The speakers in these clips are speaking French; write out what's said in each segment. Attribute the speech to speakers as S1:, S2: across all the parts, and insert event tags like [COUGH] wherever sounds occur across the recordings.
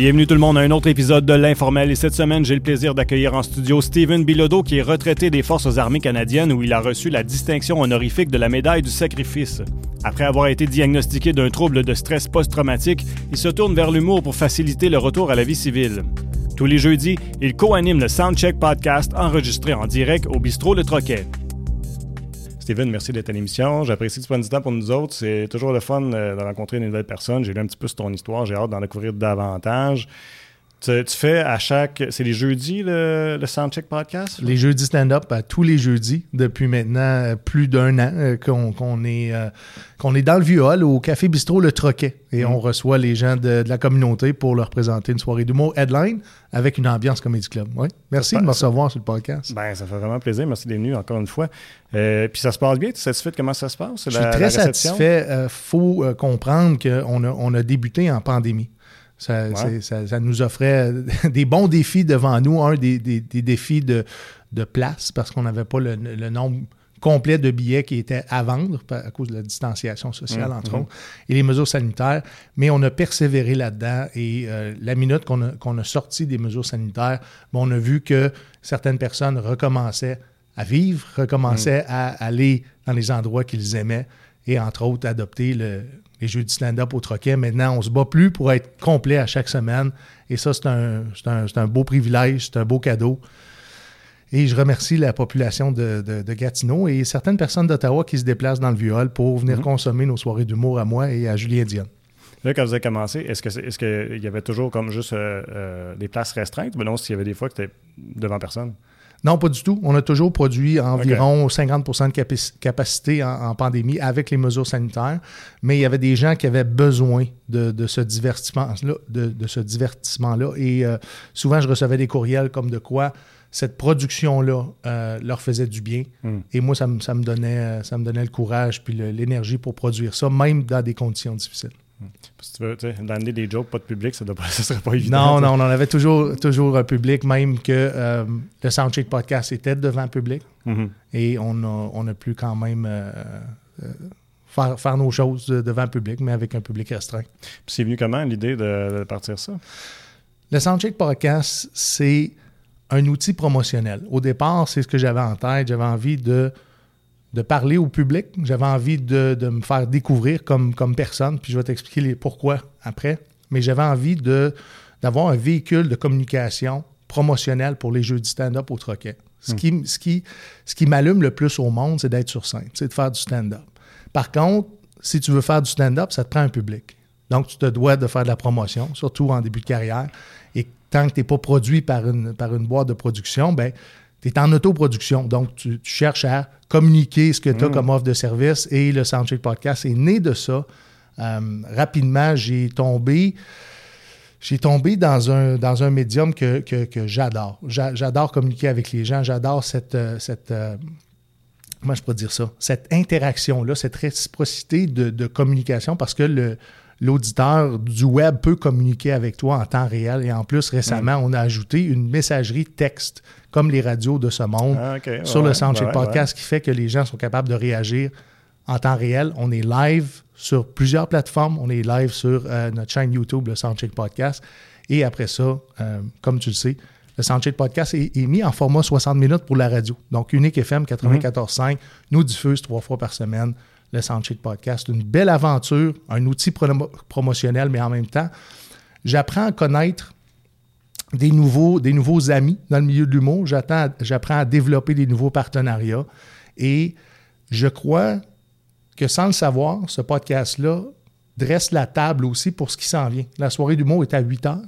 S1: Bienvenue tout le monde à un autre épisode de l'Informel et cette semaine, j'ai le plaisir d'accueillir en studio Steven Bilodeau qui est retraité des Forces armées canadiennes où il a reçu la distinction honorifique de la médaille du sacrifice. Après avoir été diagnostiqué d'un trouble de stress post-traumatique, il se tourne vers l'humour pour faciliter le retour à la vie civile. Tous les jeudis, il co-anime le Soundcheck Podcast enregistré en direct au bistrot Le Troquet. Steven, merci d'être à l'émission. J'apprécie de prendre du temps pour nous autres. C'est toujours le fun euh, de rencontrer une nouvelle personne. J'ai lu un petit peu sur ton histoire. J'ai hâte d'en découvrir davantage. Tu, fais à chaque. C'est les jeudis le, le Soundcheck Podcast?
S2: Les jeudis stand-up, tous les jeudis, depuis maintenant euh, plus d'un an euh, qu'on est, euh, qu'on est dans le vieux hall au Café Bistrot Le Troquet. Et on mm. reçoit les gens de, la communauté pour leur présenter une soirée d'humour headline avec une ambiance comédie club. Oui. Merci de me recevoir sur le podcast.
S1: Ben, ça fait vraiment plaisir. Merci d'être venu encore une fois. puis ça se passe bien? Tu es satisfait de comment ça se passe?
S2: Je suis très satisfait. Il faut comprendre qu'on a, on a débuté en pandémie. Ça, nous offrait [LAUGHS] des bons défis devant nous. Un, des, défis de, place, parce qu'on n'avait pas le, nombre complet de billets qui étaient à vendre à cause de la distanciation sociale, mmh, entre mmh. autres, et les mesures sanitaires. Mais on a persévéré là-dedans et euh, la minute qu'on a, sorti des mesures sanitaires, on a vu que certaines personnes recommençaient à vivre, recommençaient mmh. à aller dans les endroits qu'ils aimaient et entre autres adopter le, les jeux de stand-up au troquet. Maintenant, on se bat plus pour être complet à chaque semaine. Et ça, c'est un, un, beau privilège, c'est un beau cadeau. Et je remercie la population de, Gatineau et certaines personnes d'Ottawa qui se déplacent dans le Viol pour venir mhm. consommer nos soirées d'humour à moi et à Julien Dion.
S1: Là, quand vous avez commencé, est-ce qu'il est qu'il y avait toujours comme juste euh, euh, des places restreintes? Mais non, s'il y avait des fois que tu devant personne?
S2: Non, pas du tout. On a toujours produit environ 50% de capacité en, pandémie avec les mesures sanitaires, mais il y avait des gens qui avaient besoin de, ce divertissement-là. De, ce divertissement-là. Et euh, souvent, je recevais des courriels comme de quoi cette production-là euh, leur faisait du bien. Hmm. Et moi, ça, ça, me donnait, ça me donnait le courage puis l'énergie pour produire ça, même dans des conditions difficiles.
S1: Si tu veux, d'amener des jokes, pas de public, ça ne [LAUGHS] serait pas évident.
S2: Non, non, on avait toujours, toujours un public, même que euh, le Soundcheck Podcast était devant le public. Mm-hmm. Et on a, on a pu quand même euh, euh, faire, faire nos choses devant le public, mais avec un public restreint.
S1: Puis c'est venu comment l'idée de, partir ça?
S2: Le Soundcheck Podcast, c'est un outil promotionnel. Au départ, c'est ce que j'avais en tête. J'avais envie de de parler au public. J'avais envie de, me faire découvrir comme, comme personne, puis je vais t'expliquer les pourquoi après. Mais j'avais envie de, d'avoir un véhicule de communication promotionnel pour les jeux du stand-up au troquet. Ce, hmm. qui, ce, qui, ce qui m'allume le plus au monde, c'est d'être sur scène, c'est de faire du stand-up. Par contre, si tu veux faire du stand-up, ça te prend un public. Donc, tu te dois de faire de la promotion, surtout en début de carrière. Et tant que tu n'es pas produit par une, par une boîte de production, ben tu es en autoproduction. Donc, tu, cherches à communiquer ce que tu as mm. comme offre de service et le Soundcheck Podcast est né de ça. Euh, rapidement, j'ai tombé. J'ai tombé dans un, dans un médium que, j'adore. J'adore communiquer avec les gens. J'adore cette, euh, cette euh, comment je pourrais dire ça? Cette interaction-là, cette réciprocité de, de communication parce que le, l'auditeur du web peut communiquer avec toi en temps réel. Et en plus, récemment, on a ajouté une messagerie texte, comme les radios de ce monde, ah, sur le Soundcheck Podcast, qui fait que les gens sont capables de réagir en temps réel. On est live sur plusieurs plateformes. On est live sur euh, notre chaîne YouTube, le Soundcheck Podcast. Et après ça, euh, comme tu le sais, le Soundcheck Podcast est, mis en format 60 minutes pour la radio. Donc, Unique FM 94.5 nous diffuse trois fois par semaine le Soundcheck Podcast. Une belle aventure, un outil promotionnel, mais en même temps, j'apprends à connaître des nouveaux, des nouveaux amis dans le milieu de l'humour. J'apprends à développer des nouveaux partenariats. Et je crois que sans le savoir, ce podcast-là dresse la table aussi pour ce qui s'en vient. La soirée d'humour est à 8 heures.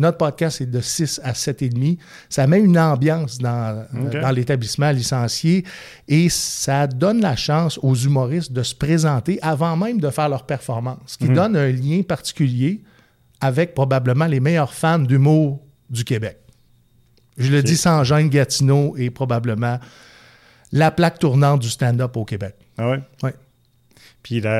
S2: Notre podcast est de 6 à 7,5. Ça met une ambiance dans, dans l'établissement licencié et ça donne la chance aux humoristes de se présenter avant même de faire leur performance, ce qui mhm. donne un lien particulier avec probablement les meilleurs fans d'humour du Québec. Je le dis sans gêne, Gatineau est probablement la plaque tournante du stand-up au Québec.
S1: Ah oui?
S2: Oui.
S1: Puis là,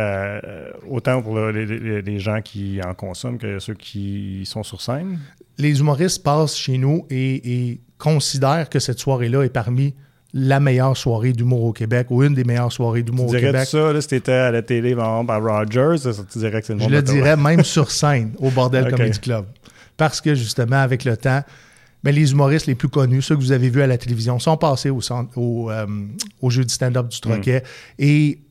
S1: euh, autant pour les, gens qui en consomment que ceux qui sont sur scène.
S2: Les humoristes passent chez nous et, considèrent que cette soirée-là est parmi la meilleure soirée d'humour au Québec ou une des meilleures soirées d'humour au Québec.
S1: Tu ça, là, si t'étais à la télé, par exemple, à Rogers, tu dirais que c'est le
S2: Je le dirais même sur scène, au Bordel [LAUGHS] Comedy Club. parce que justement, avec le temps, mais les humoristes les plus connus, ceux que vous avez vus à la télévision, sont passés au, au, euh, au jeu du stand-up du Troquet. Et euh,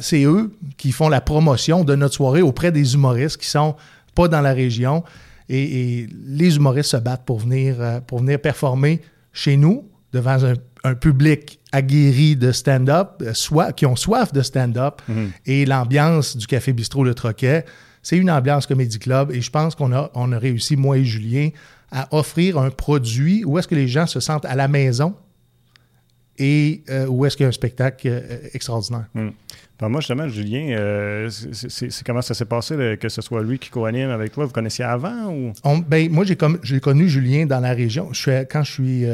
S2: c'est eux qui font la promotion de notre soirée auprès des humoristes qui sont pas dans la région. Et, les humoristes se battent pour venir, euh, pour venir performer chez nous devant un, public aguerri de stand-up, soit, qui ont soif de stand-up. Mhm. Et l'ambiance du Café Bistrot Le Troquet, c'est une ambiance comédie club. Et je pense qu'on a, on a réussi, moi et Julien, à offrir un produit où est-ce que les gens se sentent à la maison et euh, où est-ce qu'il y a un spectacle euh, extraordinaire.
S1: Hmm. Moi, justement, Julien, euh, c'est comment ça s'est passé que ce soit lui qui co-anime avec toi? Vous connaissiez avant? Ou?
S2: ben, moi, j'ai connu Julien dans la région. Je suis, quand je suis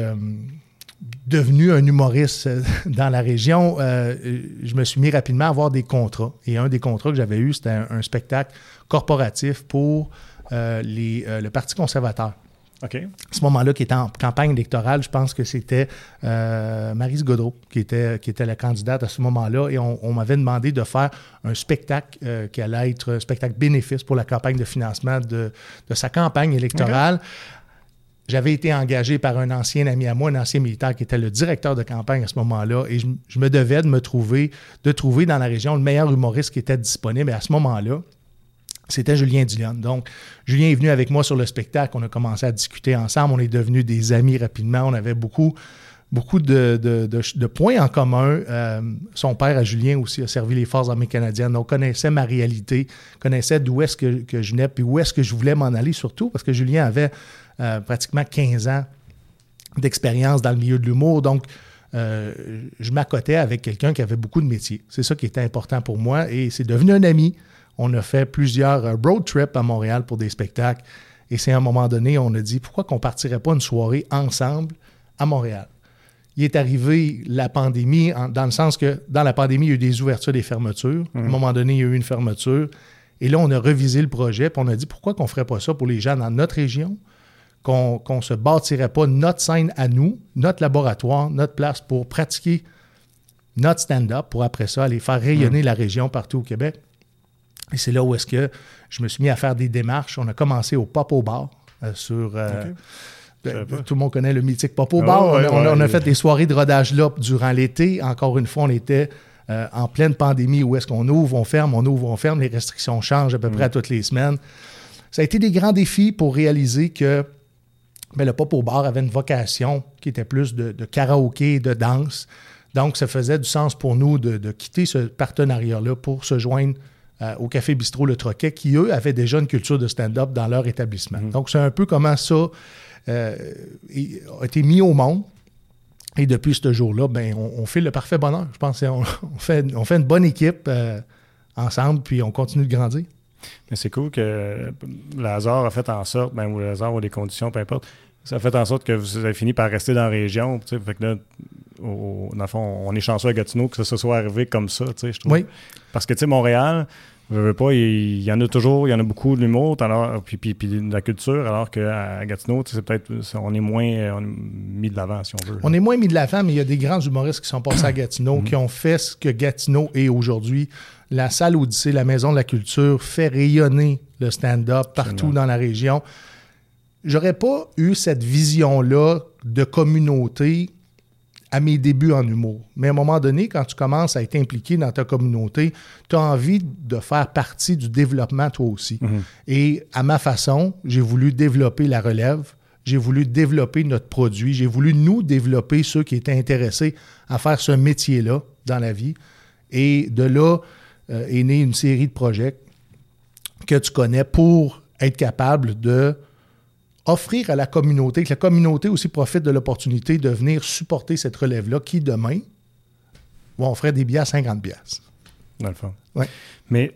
S2: devenu un humoriste [LAUGHS] dans la région, je me suis mis rapidement à avoir des contrats. Et un des contrats que j'avais eu, c'était un, spectacle corporatif pour les, le Parti conservateur. À ce moment-là, qui était en campagne électorale, je pense que c'était euh, Marise Godreau qui était, qui était la candidate à ce moment-là. Et on, m'avait demandé de faire un spectacle euh, qui allait être un spectacle bénéfice pour la campagne de financement de, sa campagne électorale. J'avais été engagé par un ancien ami à moi, un ancien militaire qui était le directeur de campagne à ce moment-là, et je, je, me devais de me trouver, de trouver dans la région le meilleur humoriste qui était disponible. Et à ce moment-là, c'était Julien Dillon. Donc, Julien est venu avec moi sur le spectacle. On a commencé à discuter ensemble. On est devenus des amis rapidement. On avait beaucoup, de, points en commun. Euh, son père, à Julien, aussi, a servi les Forces armées canadiennes. Donc, connaissait ma réalité, connaissait d'où est-ce que, je venais, puis où est-ce que je voulais m'en aller, surtout parce que Julien avait euh, pratiquement 15 ans d'expérience dans le milieu de l'humour. Donc, euh, je m'accotais avec quelqu'un qui avait beaucoup de métiers. C'est ça qui était important pour moi et c'est devenu un ami. On a fait plusieurs euh, road trips à Montréal pour des spectacles. Et c'est à un moment donné, on a dit pourquoi qu'on partirait pas une soirée ensemble à Montréal? Il est arrivé la pandémie, dans le sens que dans la pandémie, il y a eu des ouvertures, des fermetures. À un mhm. moment donné, il y a eu une fermeture. Et là, on a revisé le projet, puis on a dit pourquoi qu'on ne ferait pas ça pour les gens dans notre région, qu'on ne se bâtirait pas notre scène à nous, notre laboratoire, notre place pour pratiquer notre stand-up, pour après ça aller faire rayonner mhm. la région partout au Québec. Et c'est là où est-ce que je me suis mis à faire des démarches. On a commencé au Pop au bar euh, sur... Euh, ben, tout le monde connaît le mythique Pop au ah bar. on, a, fait des soirées de rodage là durant l'été. Encore une fois, on était euh, en pleine pandémie où est-ce qu'on ouvre, on ferme, on ouvre, on ferme. Les restrictions changent à peu près à mm. toutes les semaines. Ça a été des grands défis pour réaliser que ben, le Pop au bar avait une vocation qui était plus de, karaoké, de danse. Donc, ça faisait du sens pour nous de, de quitter ce partenariat-là pour se joindre euh, au Café Bistrot Le Troquet, qui, eux, avaient déjà une culture de stand-up dans leur établissement. Mhm. Donc, c'est un peu comment ça euh, a été mis au monde. Et depuis ce jour-là, ben, on, fait le parfait bonheur. Je pense qu'on [LAUGHS] on fait, on fait une bonne équipe euh, ensemble, puis on continue de grandir.
S1: Mais c'est cool que le hasard a fait en sorte, ben, ou le hasard ou les conditions, peu importe, ça a fait en sorte que vous avez fini par rester dans la région. Fait que là, au, dans le fond, on est chanceux à Gatineau que ça se soit arrivé comme ça, je trouve. Oui. Parce que, tu sais, Montréal, je veux pas, il, y en a toujours, il y en a beaucoup de l'humour, puis, puis, puis, de la culture, alors qu'à Gatineau, c'est peut-être, on est moins mis de l'avant, si on veut.
S2: On est moins mis de l'avant, mais il y a des grands humoristes qui sont passés à Gatineau, qui ont fait ce que Gatineau est aujourd'hui. La salle Odyssée, la Maison de la Culture, fait rayonner le stand-up partout dans la région. J'aurais pas eu cette vision-là de communauté à mes débuts en humour. Mais à un moment donné, quand tu commences à être impliqué dans ta communauté, tu as envie de faire partie du développement toi aussi. Mhm. Et à ma façon, j'ai voulu développer la relève, j'ai voulu développer notre produit, j'ai voulu nous développer ceux qui étaient intéressés à faire ce métier-là dans la vie. Et de là euh, est née une série de projets que tu connais pour être capable de offrir à la communauté, que la communauté aussi profite de l'opportunité de venir supporter cette relève-là qui, demain, vont offrir des billets à 50 pièces.
S1: Dans le fond. Mais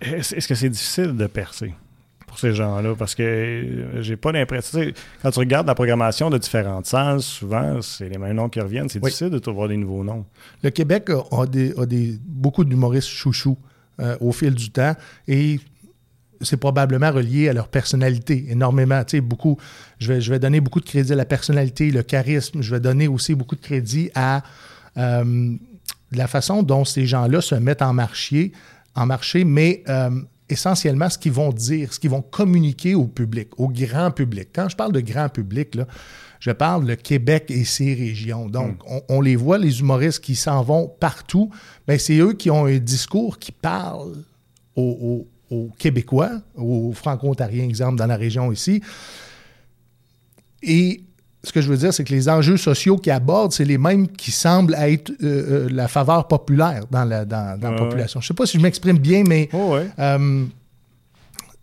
S1: est-ce que c'est difficile de percer pour ces gens-là? Parce que j'ai pas l'impression... Quand tu regardes la programmation de différentes salles, souvent, c'est les mêmes noms qui reviennent. C'est difficile de trouver des nouveaux noms.
S2: Le Québec a, des, beaucoup d'humoristes chouchous euh, au fil du temps. Et c'est probablement relié à leur personnalité énormément. Tu sais, beaucoup, je vais, je vais donner beaucoup de crédit à la personnalité, le charisme. Je vais donner aussi beaucoup de crédit à euh, la façon dont ces gens-là se mettent en marché, en marché mais euh, essentiellement ce qu'ils vont dire, ce qu'ils vont communiquer au public, au grand public. Quand je parle de grand public, là, je parle de Québec et ses régions. Donc,
S1: Hmm.
S2: on, les voit, les humoristes qui s'en vont partout, ben, c'est eux qui ont un discours qui parle aux, aux- aux Québécois, aux Franco-Ontariens, exemple, dans la région ici. Et ce que je veux dire, c'est que les enjeux sociaux qu'ils abordent, c'est les mêmes qui semblent être euh, euh, la faveur populaire dans la, dans, dans la
S1: Ouais,
S2: population. Je ne sais pas si je m'exprime bien, mais
S1: Oh, ouais.
S2: euh,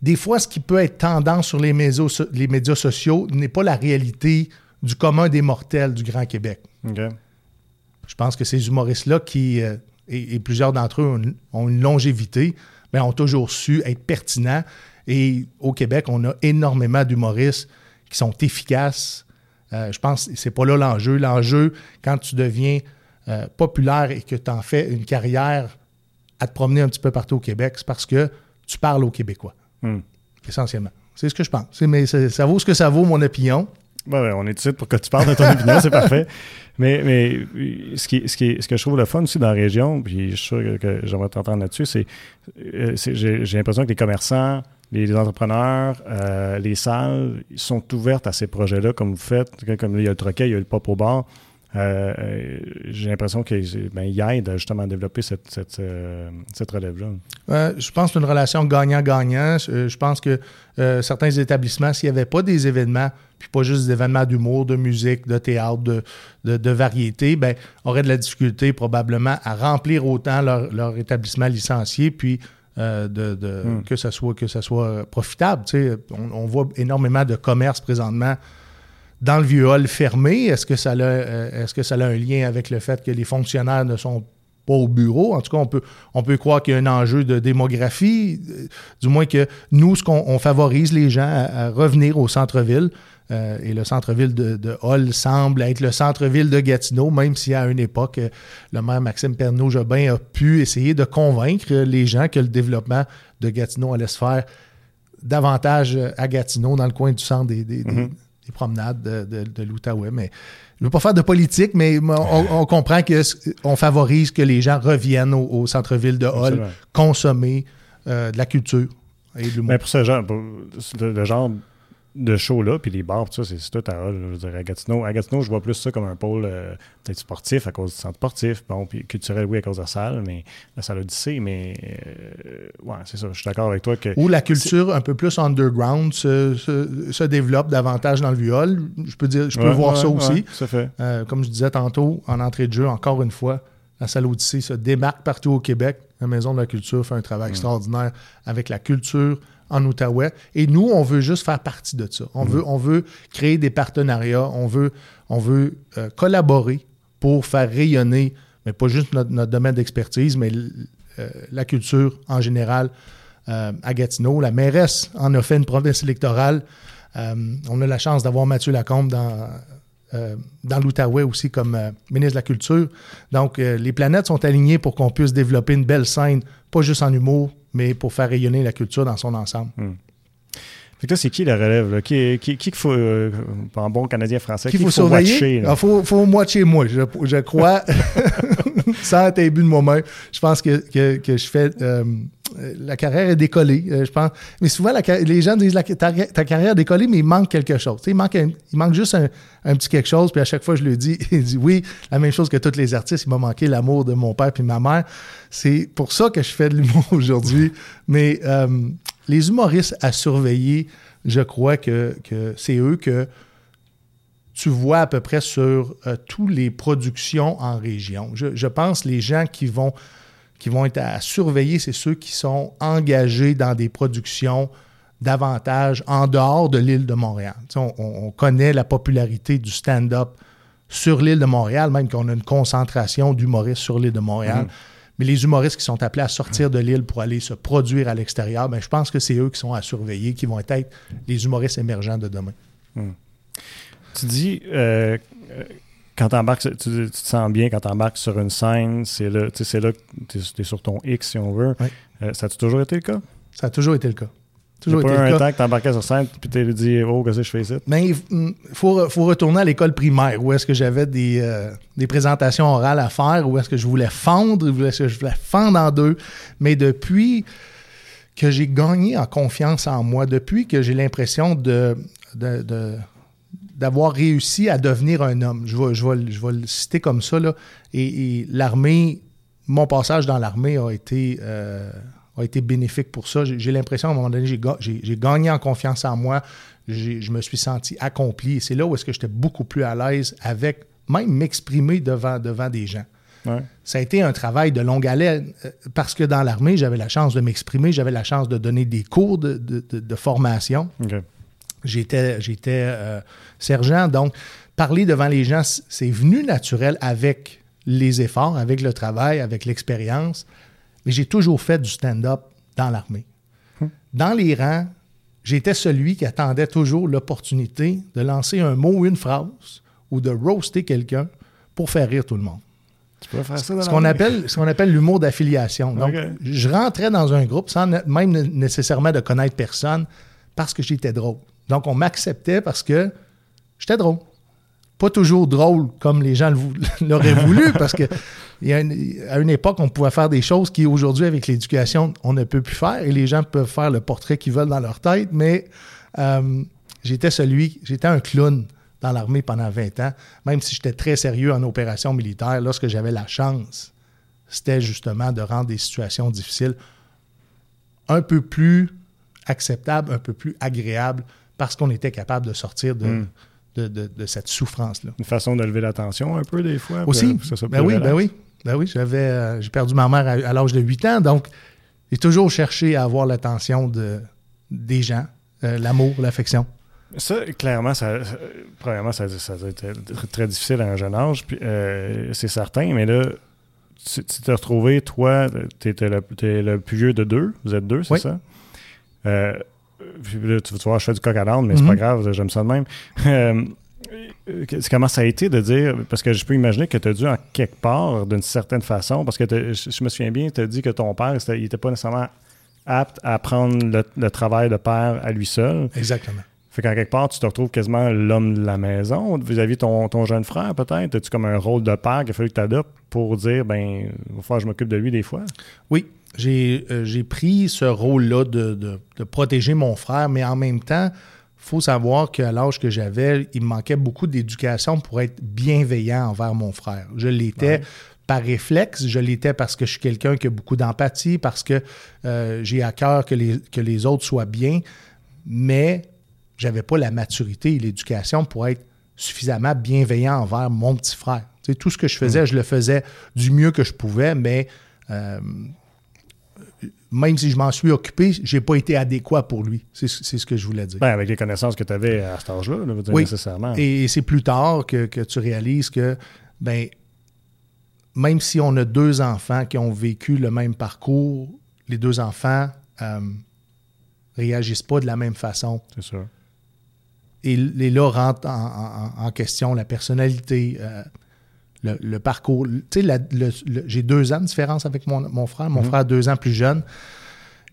S2: des fois, ce qui peut être tendance sur les médias, so- les médias sociaux n'est pas la réalité du commun des mortels du Grand Québec. Je pense que ces humoristes-là, qui, euh, et, et plusieurs d'entre eux ont une, ont une longévité, ben, ont toujours su être pertinents. Et au Québec, on a énormément d'humoristes qui sont efficaces. Euh, je pense que c'est pas là l'enjeu. L'enjeu, quand tu deviens euh, populaire et que tu en fais une carrière à te promener un petit peu partout au Québec, c'est parce que tu parles aux Québécois,
S1: Hmm.
S2: essentiellement. C'est ce que je pense. Mais ça vaut ce que ça vaut, mon opinion.
S1: Ben ouais, on est ici pour que tu parles de ton [LAUGHS] opinion, c'est parfait. Mais, mais ce, qui, ce, qui, ce que je trouve le fun aussi dans la région, puis je suis sûr que, que j'aimerais t'entendre là-dessus, c'est, euh, j'ai, j'ai l'impression que les commerçants, les, entrepreneurs, euh, les salles ils sont ouvertes à ces projets-là, comme vous faites. Comme il y a le troquet, il y a le pop au bar. Euh, euh, j'ai l'impression qu'ils ben, aident justement à développer cette, cette, euh, cette relève-là.
S2: Euh, je pense que c'est une relation gagnant-gagnant. Je pense que certains établissements, s'il n'y avait pas des événements, puis pas juste des événements d'humour, de musique, de théâtre, de, de, de variété, ben, auraient de la difficulté probablement à remplir autant leur, leur établissement licencié, puis de, de-
S1: Hmm.
S2: que, ça soit, que ça soit profitable. Tu sais, on, on voit énormément de commerces présentement dans le vieux hall fermé. Est-ce que, ça a, euh, est-ce que ça a un lien avec le fait que les fonctionnaires ne sont pas au bureau? En tout cas, on peut, on peut croire qu'il y a un enjeu de démographie, euh, du moins que nous, ce qu'on on favorise les gens à, revenir au centre-ville. Euh, et le centre-ville de, Hall semble être le centre-ville de Gatineau, même si à une époque, le maire Maxime Pernaud-Jobin a pu essayer de convaincre les gens que le développement de Gatineau allait se faire davantage à Gatineau, dans le coin du centre des,
S1: Mhm.
S2: Des promenades de, de, de l'Outaouais. Mais je ne veux pas faire de politique, mais on, on comprend qu'on favorise que les gens reviennent au, au centre-ville de Hall, consommer euh, de la culture et de l'humour.
S1: Mais pour ce genre, pour le, le genre de show-là, puis les bars, tout ça, c'est tout à je veux dire, à Gatineau. À Gatineau, je vois plus ça comme un pôle euh, peut-être sportif à cause du centre sportif, bon, puis culturel, oui, à cause de la salle, mais la salle Odyssée, mais euh, ouais, c'est ça, je suis d'accord avec toi que...
S2: Où la culture un peu plus underground se, se- se développe davantage dans le viol. Je peux dire, je peux
S1: Ouais,
S2: voir
S1: ouais,
S2: ça aussi.
S1: à fait.
S2: Euh, comme je disais tantôt, en entrée de jeu, encore une fois, la salle Odyssée se démarque partout au Québec. La Maison de la Culture fait un travail extraordinaire avec la culture en Outaouais. Et nous, on veut juste faire partie de ça. On, veut, on veut créer des partenariats, on veut, on veut euh, collaborer pour faire rayonner, mais pas juste notre, notre domaine d'expertise, mais euh, la culture en général euh, à Gatineau. La mairesse en a fait une province électorale. On a la chance d'avoir Mathieu Lacombe dans, dans l'Outaouais aussi comme ministre de la Culture. Donc, les planètes sont alignées pour qu'on puisse développer une belle scène, pas juste en humour, mais pour faire rayonner la culture dans son ensemble.
S1: Fait que là, c'est qui la relève, là? Qui, qui, qui faut, euh, en bon canadien-français,
S2: Qu'il
S1: qui
S2: faut
S1: faut
S2: surveiller? Il faut, faut watcher moi, je, je crois, sans être imbu de moi-même. Je pense que, que, que je fais... euh, la carrière est décollée, euh, je pense. Mais souvent, les gens disent ta, carrière est décollée, mais il manque quelque chose. Il, manque il manque juste un, petit quelque chose. Puis à chaque fois, je lui dis, [LAUGHS] il dit oui, la même chose que tous les artistes. Il m'a manqué l'amour de mon père puis ma mère. C'est pour ça que je fais de l'humour [LAUGHS] aujourd'hui. Mais euh, les humoristes à surveiller, je crois que, c'est eux que tu vois à peu près sur euh, toutes les productions en région. Je, je pense les gens qui vont, qui vont être à surveiller, c'est ceux qui sont engagés dans des productions davantage en dehors de l'île de Montréal. On, on- on connaît la popularité du stand-up sur l'île de Montréal, même qu'on a une concentration d'humoristes sur l'île de Montréal.
S1: Mhm.
S2: Mais les humoristes qui sont appelés à sortir de l'île pour aller se produire à l'extérieur, ben, je pense que c'est eux qui sont à surveiller, qui vont être les humoristes émergents de demain.
S1: Tu dis, euh, euh, quand t'embarques, tu, tu te sens bien quand tu embarques sur une scène, c'est là, c'est là que tu es, sur ton X, si on veut. Euh, ça a toujours été le cas?
S2: Ça a toujours été le cas. Toujours
S1: pas un temps que tu embarquais sur scène puis tu dit Oh, qu'est-ce que je fais ici?
S2: Mais il faut, faut retourner à l'école primaire où est-ce que j'avais des, euh, des présentations orales à faire, où est-ce que je voulais fendre, où est-ce que je voulais fendre en deux. Mais depuis que j'ai gagné en confiance en moi depuis que j'ai l'impression de, d'avoir réussi à devenir un homme. Je vais, je je vais le citer comme ça. Là. Et, l'armée, mon passage dans l'armée a été, euh, a été bénéfique pour ça. J'ai, l'impression, à un moment donné, j'ai, gagné en confiance en moi. je me suis senti accompli. Et c'est là où est-ce que j'étais beaucoup plus à l'aise avec même m'exprimer devant, devant des gens. Ça a été un travail de longue haleine euh, parce que dans l'armée, j'avais la chance de m'exprimer, j'avais la chance de donner des cours de, formation. J'étais, j'étais euh, sergent, donc parler devant les gens, c'est venu naturel avec les efforts, avec le travail, avec l'expérience. Mais j'ai toujours fait du stand-up dans l'armée. Hum. Dans les rangs, j'étais celui qui attendait toujours l'opportunité de lancer un mot ou une phrase ou de roaster quelqu'un pour faire rire tout le monde.
S1: Tu peux faire ça dans
S2: ce qu'on appelle, ce qu'on appelle l'humour d'affiliation. Donc, je rentrais dans un groupe sans même nécessairement de connaître personne parce que j'étais drôle. Donc, on m'acceptait parce que j'étais drôle. Pas toujours drôle comme les gens [LAUGHS] l'auraient voulu, [LAUGHS] parce que a à une époque, on pouvait faire des choses qui, aujourd'hui, avec l'éducation, on ne peut plus faire et les gens peuvent faire le portrait qu'ils veulent dans leur tête, mais euh, j'étais celui, j'étais un clown dans l'armée pendant 20 ans, même si j'étais très sérieux en opération militaire, lorsque j'avais la chance, c'était justement de rendre des situations difficiles un peu plus acceptables, un peu plus agréables, parce qu'on était capable de sortir de, hmm. de, cette souffrance-là.
S1: Une façon de lever la tension un peu des fois.
S2: Aussi. ben, oui, ben oui, ben oui. J'avais, euh, j'ai perdu ma mère à, l'âge de 8 ans, donc j'ai toujours cherché à avoir l'attention de, des gens, euh, l'amour, l'affection.
S1: Ça, clairement, ça, premièrement, ça, ça a été très difficile à un jeune âge, euh, c'est certain, mais là, tu t'es retrouvé, toi, tu es le plus vieux de deux, vous êtes deux, c'est ça? Là, tu vas voir, je fais du coq à l'âne, mais c'est pas mm-hmm. grave, j'aime ça de même. Euh, comment ça a été de dire, parce que je peux imaginer que tu as dû en quelque part, d'une certaine façon, parce que je me souviens bien, tu as dit que ton père, il n'était pas nécessairement apte à prendre le, le, travail de père à lui seul.
S2: Exactement.
S1: Fait qu'en quelque part, tu te retrouves quasiment l'homme de la maison vis-à-vis de ton, ton, jeune frère, peut-être? As-tu comme un rôle de père qu'il a fallu que tu adoptes pour dire, ben, il va falloir que je m'occupe de lui des fois?
S2: Oui, j'ai euh, pris ce rôle-là de, de, protéger mon frère, mais en même temps, il faut savoir qu'à l'âge que j'avais, il me manquait beaucoup d'éducation pour être bienveillant envers mon frère. Je l'étais par réflexe, je l'étais parce que je suis quelqu'un qui a beaucoup d'empathie, parce que euh, j'ai à cœur que les, que les autres soient bien, mais j'avais pas la maturité et l'éducation pour être suffisamment bienveillant envers mon petit frère. tout ce que je faisais, mm. je le faisais du mieux que je pouvais, mais euh, même si je m'en suis occupé, j'ai pas été adéquat pour lui. C'est ce que je voulais dire.
S1: Ben, avec les connaissances que tu avais à cet âge-là,
S2: oui.
S1: nécessairement.
S2: Et, c'est plus tard que, tu réalises que, ben, même si on a deux enfants qui ont vécu le même parcours, les deux enfants euh, réagissent pas de la même façon.
S1: C'est sûr.
S2: Et, là rentre en, question la personnalité, euh, le, parcours. Tu sais, j'ai deux ans de différence avec mon, frère. Mon mhm. frère, deux ans plus jeune.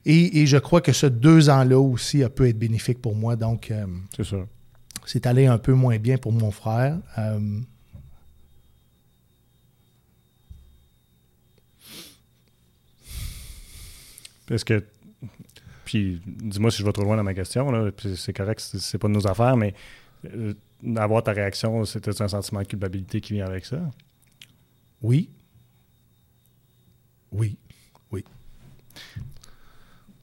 S2: Et, je crois que ce deux ans-là aussi a peut être bénéfique pour moi. Donc,
S1: euh, c'est ça.
S2: C'est allé un peu moins bien pour mon frère. Euh,
S1: Parce que puis dis-moi si je vais trop loin dans ma question, c'est correct, c'est pas de nos affaires, mais euh, avoir ta réaction, c'était un sentiment de culpabilité qui vient avec ça?
S2: Oui. Oui. Oui.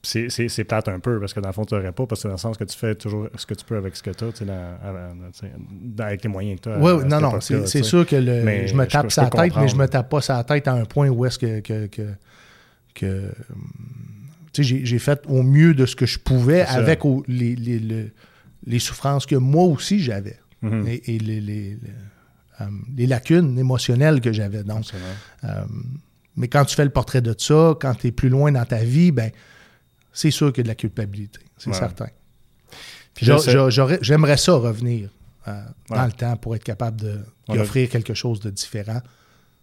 S1: C'est plate un peu parce que dans le fond, tu n'aurais pas, parce que dans le sens que tu fais toujours ce que tu peux avec ce que tu as, avec les moyens que tu as.
S2: Oui, non, non, c'est sûr que je me tape sa tête, mais je me tape pas sa tête à un point où est-ce que, que, que j'ai fait au mieux de ce que je pouvais avec les, souffrances que moi aussi j'avais mhm. et, euh, les, lacunes émotionnelles que j'avais. Donc, euh, mais quand tu fais le portrait de ça, quand tu es plus loin dans ta vie, ben c'est sûr qu'il y a de la culpabilité, c'est certain. J'aimerais ça revenir euh, dans le temps pour être capable d'offrir quelque chose de différent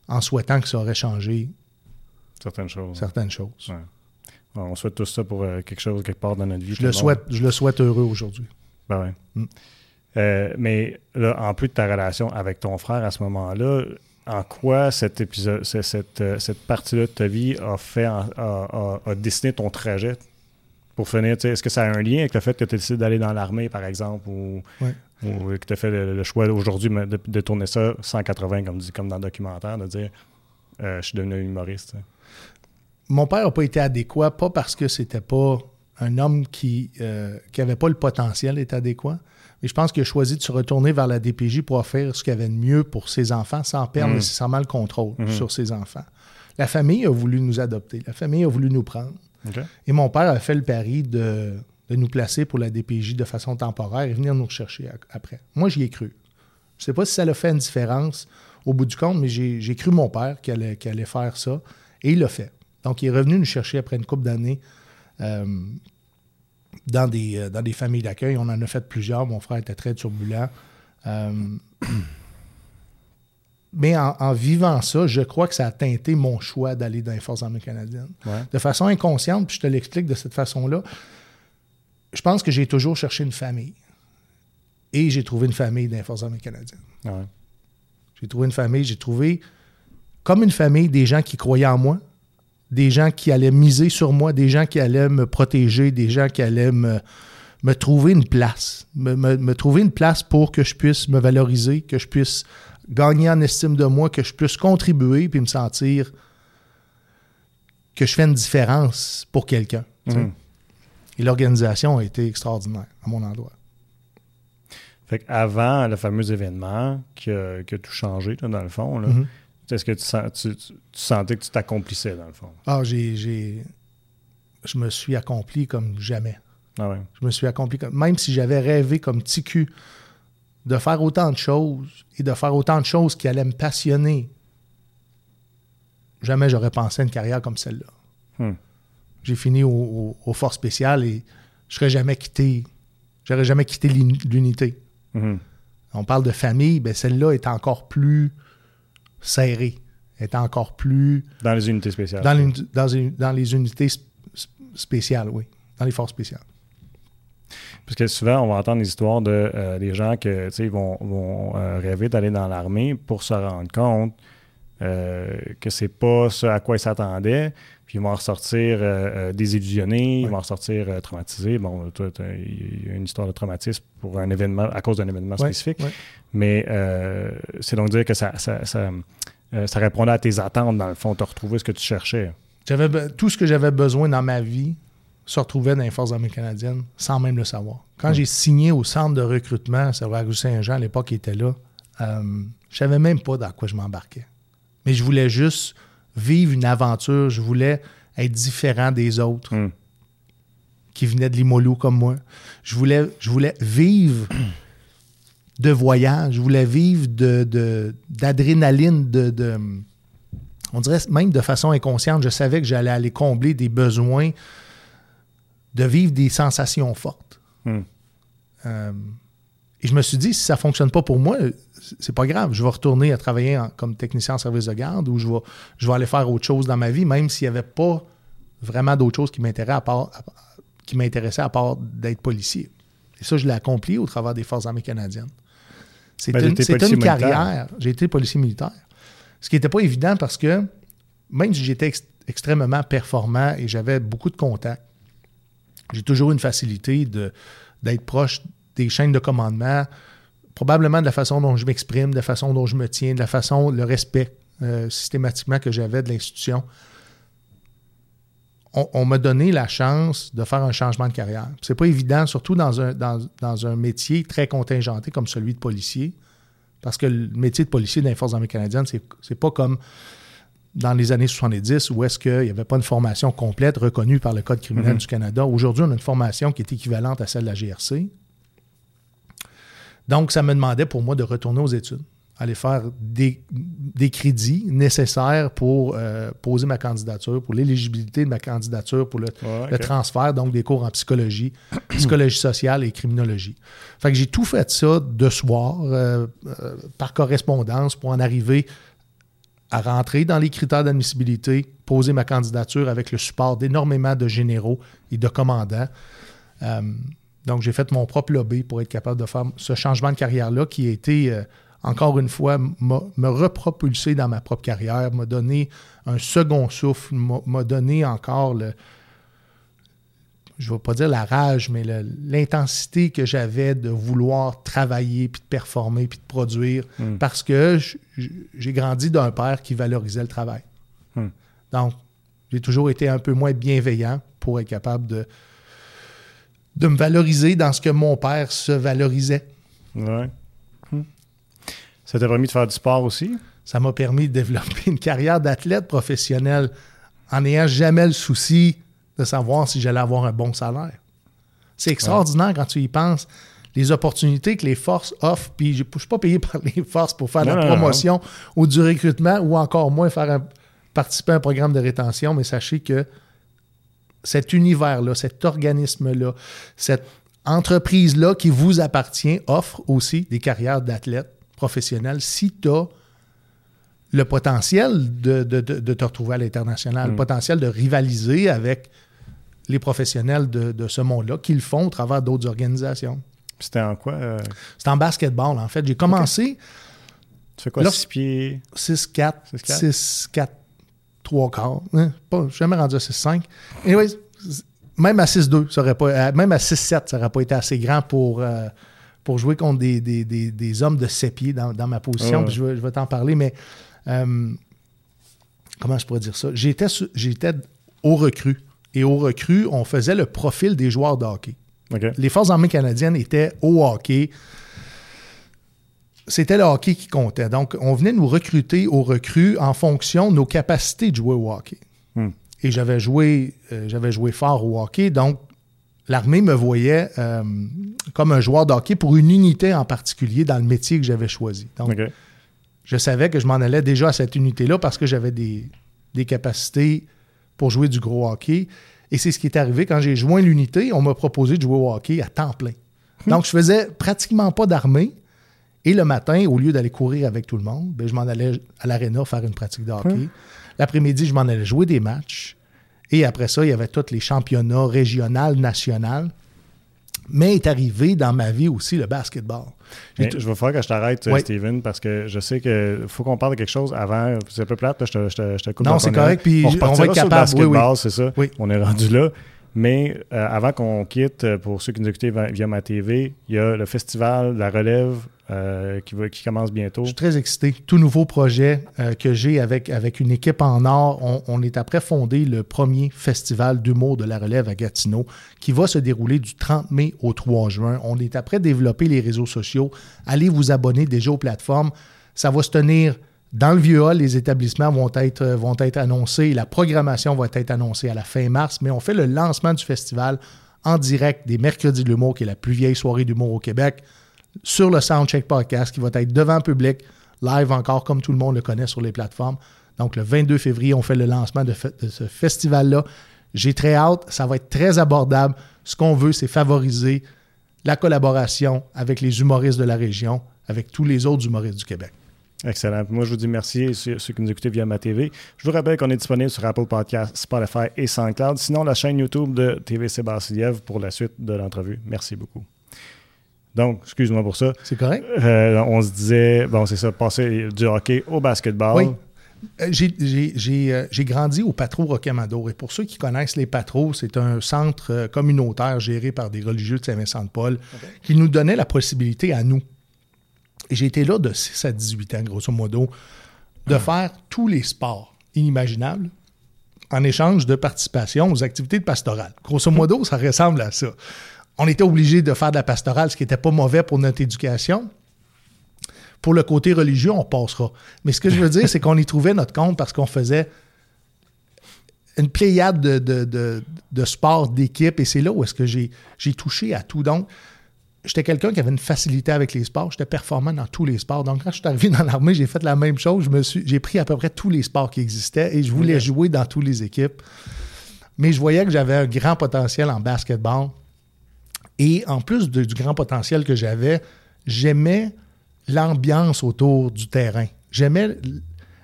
S2: en souhaitant que ça aurait changé
S1: certaines choses.
S2: Certaines choses.
S1: On souhaite tout ça pour euh, quelque chose, quelque part dans notre vie.
S2: Je, le souhaite, je le souhaite heureux aujourd'hui.
S1: Ben ouais. Mm. Euh, mais là, en plus de ta relation avec ton frère à ce moment-là, en quoi cet épisode, cette, euh, cette partie-là de ta vie a fait, a, dessiné ton trajet? Pour finir, est-ce que ça a un lien avec le fait que tu décidé d'aller dans l'armée, par exemple, ou, que tu as fait le, choix aujourd'hui de, tourner ça 180, comme, dit, comme dans le documentaire, de dire euh, je suis devenu humoriste?
S2: Mon père n'a pas été adéquat, pas parce que c'était pas un homme qui n'avait pas le potentiel d'être adéquat, mais je pense qu'il a choisi de se retourner vers la DPJ pour offrir ce qu'il y avait de mieux pour ses enfants sans perdre mm. nécessairement le contrôle mm-hmm. sur ses enfants. La famille a voulu nous adopter. La famille a voulu nous prendre. Et mon père a fait le pari de, nous placer pour la DPJ de façon temporaire et venir nous rechercher après. Moi, j'y ai cru. Je ne sais pas si ça l'a fait une différence au bout du compte, mais j'ai cru mon père qu'il allait, allait, faire ça. Et il l'a fait. Donc, il est revenu nous chercher après une couple d'années euh, dans, des, euh, dans des familles d'accueil. On en a fait plusieurs. Mon frère était très turbulent. Euh, mais en, vivant ça, je crois que ça a teinté mon choix d'aller dans les Forces armées canadiennes. De façon inconsciente, puis je te l'explique de cette façon-là. Je pense que j'ai toujours cherché une famille. Et j'ai trouvé une famille dans les Forces armées canadiennes. J'ai trouvé une famille, j'ai trouvé comme une famille des gens qui croyaient en moi, des gens qui allaient miser sur moi, des gens qui allaient me protéger, des gens qui allaient me, me trouver une place, me, me, trouver une place pour que je puisse me valoriser, que je puisse gagner en estime de moi, que je puisse contribuer puis me sentir que je fais une différence pour quelqu'un. Mhm. Et l'organisation a été extraordinaire à mon endroit.
S1: Fait avant le fameux événement qui a, tout changé, dans le fond, mhm. Est-ce que tu, sentais que tu t'accomplissais, dans le fond?
S2: Ah, j'ai. Je me suis accompli comme jamais.
S1: Ah
S2: je me suis accompli comme. Même si j'avais rêvé comme TQ de faire autant de choses et de faire autant de choses qui allaient me passionner, jamais j'aurais pensé à une carrière comme celle-là. Hmm. J'ai fini au, Force spéciales et je serais jamais quitté. J'aurais jamais quitté l'unité. Hmm. On parle de famille, ben celle-là est encore plus serrée, est encore plus.
S1: Dans les unités spéciales.
S2: Dans les, dans les unités spéciales, oui. Dans les forces spéciales.
S1: Parce que souvent, on va entendre des histoires de euh, des gens que, vont, vont euh, rêver d'aller dans l'armée pour se rendre compte euh, que c'est pas ce à quoi ils s'attendaient, puis ils vont ressortir désillusionnés, ils vont ressortir traumatisés. Bon, il y a une histoire de traumatisme pour un événement, à cause d'un événement spécifique. Mais c'est donc dire que ça, ça, ça, ça, répondait à tes attentes, dans le fond, tu as retrouvé ce que tu cherchais.
S2: J'avais tout ce que j'avais besoin dans ma vie se retrouvait dans les Forces armées canadiennes sans même le savoir. Quand j'ai signé au centre de recrutement, c'est vrai, Saint-Jean, à l'époque, il était là, euh, je savais même pas dans quoi je m'embarquais. Mais je voulais juste vivre une aventure, je voulais être différent des autres hmm. qui venaient de Limolou comme moi. Je voulais, je voulais vivre [CLEARS THROAT] de voyage, je voulais vivre d'adrénaline, de, de, on dirait même de façon inconsciente, je savais que j'allais aller combler des besoins de vivre des sensations fortes. Hmm. Euh, et je me suis dit, si ça ne fonctionne pas pour moi, c'est pas grave. Je vais retourner à travailler comme technicien en service de garde ou je vais, je vais aller faire autre chose dans ma vie, même s'il n'y avait pas vraiment d'autre chose qui m'intéressait à part, qui m'intéressait à part d'être policier. Et ça, je l'ai accompli au travers des Forces armées canadiennes. C'est ben, une, une carrière. J'ai été policier militaire. Ce qui n'était pas évident parce que même si j'étais extrêmement performant et j'avais beaucoup de contacts, j'ai toujours une facilité d'être proche des chaînes de commandement, probablement de la façon dont je m'exprime, de la façon dont je me tiens, de la façon, le respect euh, systématiquement que j'avais de l'institution. On, m'a donné la chance de faire un changement de carrière. C'est pas évident, surtout dans un, dans, un métier très contingenté comme celui de policier, parce que le métier de policier dans les Forces armées canadiennes, c'est pas comme dans les années 70 où est-ce qu'il n'y avait pas une formation complète reconnue par le Code criminel mhm. du Canada. Aujourd'hui, on a une formation qui est équivalente à celle de la GRC. Donc, ça me demandait pour moi de retourner aux études, aller faire des, crédits nécessaires pour euh, poser ma candidature, pour l'éligibilité de ma candidature, pour le, transfert, donc des cours en psychologie, [CLEARS THROAT] psychologie sociale et criminologie. Fait que j'ai tout fait ça de soir, euh, euh, par correspondance, pour en arriver à rentrer dans les critères d'admissibilité, poser ma candidature avec le support d'énormément de généraux et de commandants. Donc, j'ai fait mon propre lobby pour être capable de faire ce changement de carrière-là qui a été, euh, encore une fois, me repropulser dans ma propre carrière, m'a donné un second souffle, m'a donné encore le, je ne vais pas dire la rage, mais l'intensité que j'avais de vouloir travailler, puis de performer, puis de produire,
S1: Hmm.
S2: parce que j'ai grandi d'un père qui valorisait le travail.
S1: Hmm.
S2: Donc, j'ai toujours été un peu moins bienveillant pour être capable de, de me valoriser dans ce que mon père se valorisait.
S1: Ouais. Hmm. Ça t'a permis de faire du sport aussi?
S2: Ça m'a permis de développer une carrière d'athlète professionnel en n'ayant jamais le souci de savoir si j'allais avoir un bon salaire. C'est extraordinaire quand tu y penses. Les opportunités que les forces offrent, puis je ne suis pas payé par les forces pour faire de la
S1: non, non.
S2: promotion ou du recrutement ou encore moins faire un- participer à un programme de rétention, mais sachez que cet univers-là, cet organisme-là, cette entreprise-là qui vous appartient offre aussi des carrières d'athlète professionnel si tu as le potentiel de, de- de- de te retrouver à l'international, le
S1: Mm.
S2: potentiel de rivaliser avec les professionnels de, de ce monde-là qui le font au travers d'autres organisations.
S1: C'était en quoi? euh,
S2: C'est en basketball, en fait. J'ai commencé
S1: tu fais quoi?
S2: Là,
S1: 6 pieds?
S2: 6-4,
S1: 6-4?
S2: 6-4, 3 quarts. Hein? Pas, jamais rendu à 6-5. Anyways, même à 6-2, ça aurait pas, même à 6-7, ça n'aurait pas été assez grand pour, euh, pour jouer contre des, des- des- des hommes de 7 pieds dans, dans ma position.
S1: Ouais.
S2: Puis je vais, t'en parler, mais euh, comment je pourrais dire ça? J'étais, j'étais au recrue. Et au recrue, on faisait le profil des joueurs de hockey. Les Forces armées canadiennes étaient au hockey. C'était le hockey qui comptait. Donc, on venait nous recruter aux recrues en fonction de nos capacités de jouer au hockey.
S1: Hmm.
S2: Et j'avais joué, euh, j'avais joué fort au hockey, donc l'armée me voyait euh, comme un joueur de hockey pour une unité en particulier dans le métier que j'avais choisi. Donc, je savais que je m'en allais déjà à cette unité-là parce que j'avais des, des capacités pour jouer du gros hockey. Et c'est ce qui est arrivé quand j'ai joint l'unité. On m'a proposé de jouer au hockey à temps plein. Donc, je faisais pratiquement pas d'armée. Et le matin, au lieu d'aller courir avec tout le monde, ben, je m'en allais à l'aréna faire une pratique de hockey. L'après-midi, je m'en allais jouer des matchs. Et après ça, il y avait tous les championnats régionaux, nationaux. Mais est arrivé dans ma vie aussi le basketball.
S1: Je vais faire que je t'arrête, euh,
S2: Oui.
S1: Steven, parce que je sais qu'il faut qu'on parle de quelque chose avant. C'est un peu plate, là, je te, je te, je te coupe
S2: Non, c'est correct, puis
S1: on,
S2: on va être
S1: sur le
S2: capable, oui, oui.
S1: basketball, c'est ça.
S2: Oui.
S1: On est rendu là. Mais euh, avant qu'on quitte, euh, pour ceux qui nous écoutent via, ma TV, il y a le festival La Relève euh, qui, commence bientôt.
S2: Je suis très excité. Tout nouveau projet que j'ai avec, avec une équipe en or. On, on est après fondé le premier festival d'humour de la relève à Gatineau qui va se dérouler du 30 mai au 3 juin. On est après développer les réseaux sociaux. Allez vous abonner déjà aux plateformes. Ça va se tenir dans le vieux hall. Les établissements vont être, euh, vont être annoncés. La programmation va être annoncée à la fin mars. Mais on fait le lancement du festival en direct des Mercredis de l'humour, qui est la plus vieille soirée d'humour au Québec sur le Soundcheck Podcast qui va être devant public, live encore comme tout le monde le connaît sur les plateformes. Donc le 22 février, on fait le lancement de ce festival-là. J'ai très hâte, ça va être très abordable. Ce qu'on veut, c'est favoriser la collaboration avec les humoristes de la région, avec tous les autres humoristes du Québec.
S1: Excellent. Moi, je vous dis merci à ceux qui nous écoutez via ma TV. Je vous rappelle qu'on est disponible sur Apple Podcasts, Spotify et SoundCloud. Sinon, la chaîne YouTube de TVC Bassiliev pour la suite de l'entrevue. Merci beaucoup. Donc, excuse-moi pour ça.
S2: C'est correct?
S1: Euh, on se disait, bon, c'est ça, passer du hockey au basketball.
S2: Oui. Euh, J'ai- euh, grandi au Patro Rocamadour. Et pour ceux qui connaissent les Patros, c'est un centre euh, communautaire géré par des religieux de Saint-Vincent-de-Paul qui nous donnait la possibilité à nous. Et j'ai été là de 6 à 18 ans, grosso modo, de faire tous les sports inimaginables en échange de participation aux activités de pastorale. Grosso modo, ça ressemble à ça. On était obligé de faire de la pastorale, ce qui n'était pas mauvais pour notre éducation. Pour le côté religieux, on passera. Mais ce que je veux dire, c'est qu'on y trouvait notre compte parce qu'on faisait une pléiade de, de, de, de sports, d'équipes, et c'est là où est-ce que j'ai touché à tout. Donc, j'étais quelqu'un qui avait une facilité avec les sports. J'étais performant dans tous les sports. Donc, quand je suis arrivé dans l'armée, j'ai fait la même chose. Je me suis, j'ai pris à peu près tous les sports qui existaient et je voulais jouer dans toutes les équipes. Mais je voyais que j'avais un grand potentiel en basketball. Et en plus de- du grand potentiel que j'avais, j'aimais l'ambiance autour du terrain. J'aimais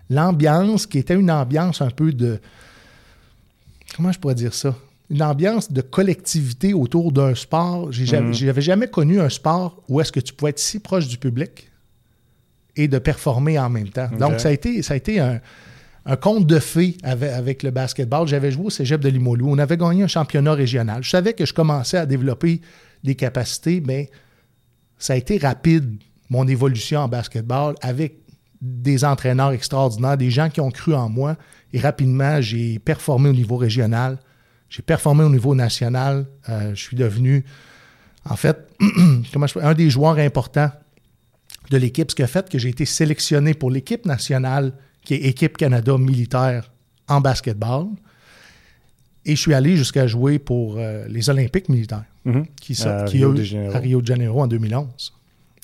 S2: l'ambiance qui était une ambiance un peu de... Comment je pourrais dire ça? Une ambiance de collectivité autour d'un sport. Jamais-
S1: Mhm.
S2: J'avais jamais connu un sport où est-ce que tu pouvais être si proche du public et de performer en même temps. Donc, ça a été, ça a été un, un conte de fées avec, avec le basketball. J'avais joué au cégep de Limoilou. On avait gagné un championnat régional. Je savais que je commençais à développer des capacités, mais ça a été rapide, mon évolution en basketball, avec des entraîneurs extraordinaires, des gens qui ont cru en moi. Et rapidement, j'ai performé au niveau régional. J'ai performé au niveau national. Euh, je suis devenu, en fait, [CLEARS THROAT] comment je, un des joueurs importants de l'équipe, ce qui a fait que j'ai été sélectionné pour l'équipe nationale, qui est Équipe Canada militaire en basketball. Et je suis allé jusqu'à jouer pour euh, les Olympiques militaires,
S1: Mhm.
S2: qui, sont,
S1: À
S2: qui
S1: Rio de
S2: eu
S1: Janeiro.
S2: à Rio de Janeiro en 2011.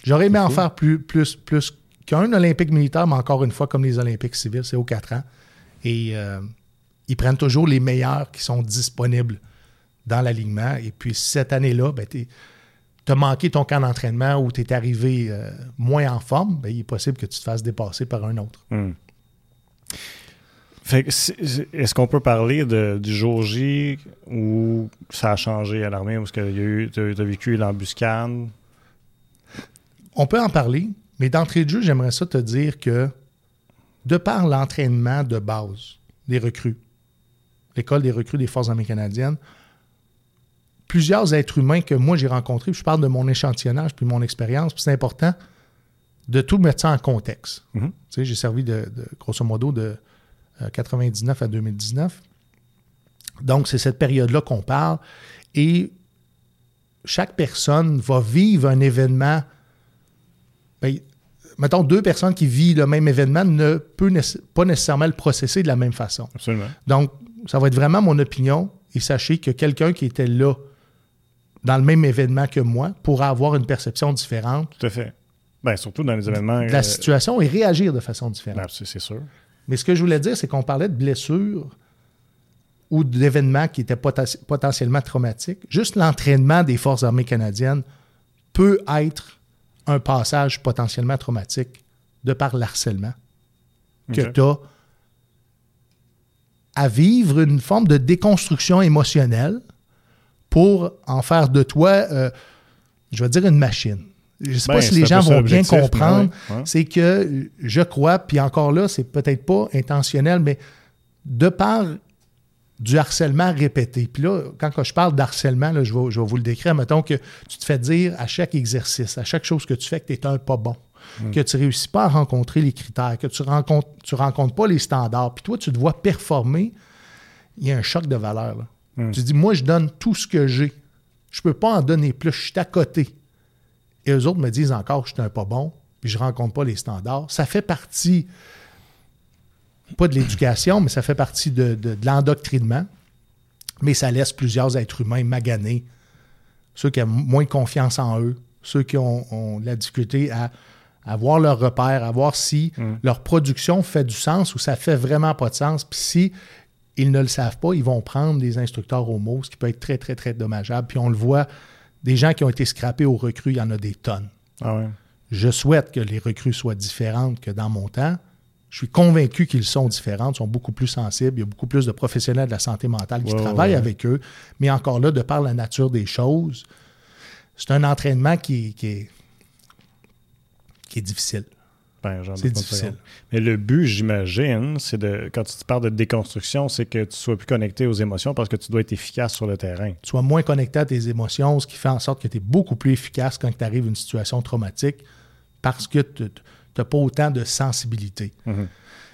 S2: J'aurais aimé en
S1: cool.
S2: faire plus, plus, plus qu'un Olympique militaire, mais encore une fois, comme les Olympiques civils, c'est aux quatre ans. Et euh, ils prennent toujours les meilleurs qui sont disponibles dans l'alignement. Et puis cette année-là, ben, tu as manqué ton camp d'entraînement ou tu es arrivé euh, moins en forme, ben, il est possible que tu te fasses dépasser par un autre.
S1: Hmm. Fait est-ce qu'on peut parler de, du jour J où ça a changé à l'armée, où tu as, vécu l'embuscade?
S2: On peut en parler, mais d'entrée de jeu, j'aimerais ça te dire que de par l'entraînement de base des recrues, l'école des recrues des Forces armées canadiennes, plusieurs êtres humains que moi j'ai rencontrés, puis je parle de mon échantillonnage puis mon expérience, puis c'est important de tout mettre ça en contexte.
S1: Mhm.
S2: Tu sais, j'ai servi de, de- grosso modo de euh, 99 à 2019. Donc, c'est cette période-là qu'on parle. Et chaque personne va vivre un événement. Ben, mettons, deux personnes qui vivent le même événement ne peuvent pas nécessairement le processer de la même façon.
S1: Absolument.
S2: Donc, ça va être vraiment mon opinion. Et sachez que quelqu'un qui était là dans le même événement que moi pourra avoir une perception différente
S1: Tout à fait. Ben, surtout dans les événements.
S2: de la
S1: euh,
S2: situation et réagir de façon différente.
S1: ben, c'est sûr.
S2: Mais ce que je voulais dire, c'est qu'on parlait de blessures ou d'événements qui étaient poten- potentiellement traumatiques. Juste l'entraînement des Forces armées canadiennes peut être un passage potentiellement traumatique de par l'harcèlement que tu as à vivre une forme de déconstruction émotionnelle pour en faire de toi, euh, je vais dire, une machine. Je ne sais
S1: Ben,
S2: pas si
S1: c'est
S2: les gens vont bien
S1: mais
S2: comprendre.
S1: ouais.
S2: C'est que je crois, puis encore là, c'est peut-être pas intentionnel, mais de par du harcèlement répété. Puis là, quand je parle d'harcèlement, là, je, vais, je vais vous le décrire. Mettons que tu te fais dire à chaque exercice, à chaque chose que tu fais que tu es un pas bon, que tu ne réussis pas à rencontrer les critères, que tu rencontres, tu rencontres pas les standards, puis toi, tu te vois performer, il y a un choc de valeur. là.
S1: Mm.
S2: Tu dis, moi, je donne tout ce que j'ai. Je peux pas en donner plus. Je suis à côté. Et eux autres me disent encore que je suis un pas bon, puis je rencontre pas les standards. Ça fait partie, pas de l'éducation, mais ça fait partie de, de- de l'endoctrinement. Mais ça laisse plusieurs êtres humains maganés. Ceux qui ont moins confiance en eux, ceux qui ont, ont de la difficulté à, à voir leur repère, à voir si
S1: Mm.
S2: leur production fait du sens ou ça fait vraiment pas de sens. Puis si ils ne le savent pas, ils vont prendre des instructeurs homo, ce qui peut être très, très, très dommageable. Puis on le voit, des gens qui ont été scrappés aux recrues, il y en a des tonnes.
S1: Ah ouais.
S2: Je souhaite que les recrues soient différentes que dans mon temps. Je suis convaincu qu'ils sont différentes, sont beaucoup plus sensibles. Il y a beaucoup plus de professionnels de la santé mentale qui travaillent
S1: ouais.
S2: avec eux. Mais encore là, de par la nature des choses, c'est un entraînement qui, qui est, qui est difficile.
S1: Ben,
S2: C'est difficile.
S1: Mais le but, j'imagine, c'est de, quand tu parles de déconstruction, c'est que tu sois plus connecté aux émotions parce que tu dois être efficace sur le terrain.
S2: Tu sois moins connecté à tes émotions, ce qui fait en sorte que tu es beaucoup plus efficace quand tu arrives à une situation traumatique parce que tu n'as pas autant de sensibilité.
S1: Mhm.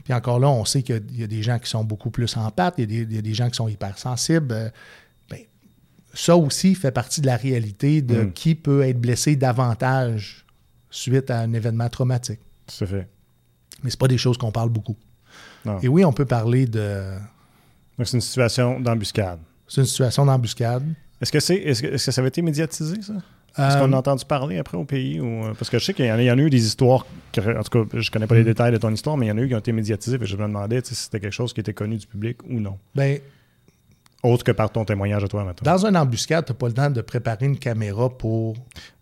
S2: Puis encore là, on sait qu'il y a des gens qui sont beaucoup plus en pâte, il y a des, il y a des gens qui sont hypersensibles. Euh, ben, ça aussi fait partie de la réalité de
S1: Mm.
S2: qui peut être blessé davantage suite à un événement traumatique.
S1: Tout à fait.
S2: Mais ce pas des choses qu'on parle beaucoup.
S1: Non.
S2: Et oui, on peut parler de...
S1: Donc, c'est une situation d'embuscade.
S2: C'est une situation d'embuscade.
S1: Est-ce que, c'est, est-ce, que, est-ce que ça avait été médiatisé, ça? Est-ce
S2: Euh,
S1: qu'on a entendu parler après au pays? Ou, euh, parce que je sais qu'il y en a, il y en a eu des histoires, que- en tout cas, je connais pas les
S2: Mm.
S1: détails de ton histoire, mais il y en a eu qui ont été que je me demandais si c'était quelque chose qui était connu du public ou non.
S2: ben,
S1: Autre que par ton témoignage à toi, maintenant.
S2: dans une embuscade, tu n'as pas le temps de préparer une caméra pour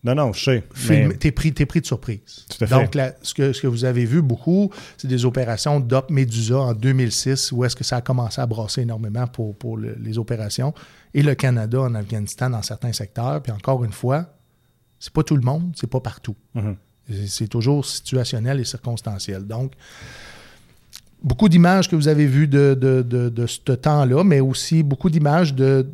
S1: Non, non, je sais.
S2: filmer.
S1: mais-
S2: T'es pris, t'es pris de surprise.
S1: Tout à fait.
S2: Donc, la- ce, que, ce que vous avez vu beaucoup, c'est des opérations d'Op Medusa en 2006, où est-ce que ça a commencé à brasser énormément pour, pour le- les opérations. Et le Canada en Afghanistan dans certains secteurs. Puis encore une fois, c'est pas tout le monde, c'est pas partout.
S1: Mhm.
S2: C'est- C'est toujours situationnel et circonstanciel. Donc, beaucoup d'images que vous avez vues de, de, de, ce temps-là, mais aussi beaucoup d'images de,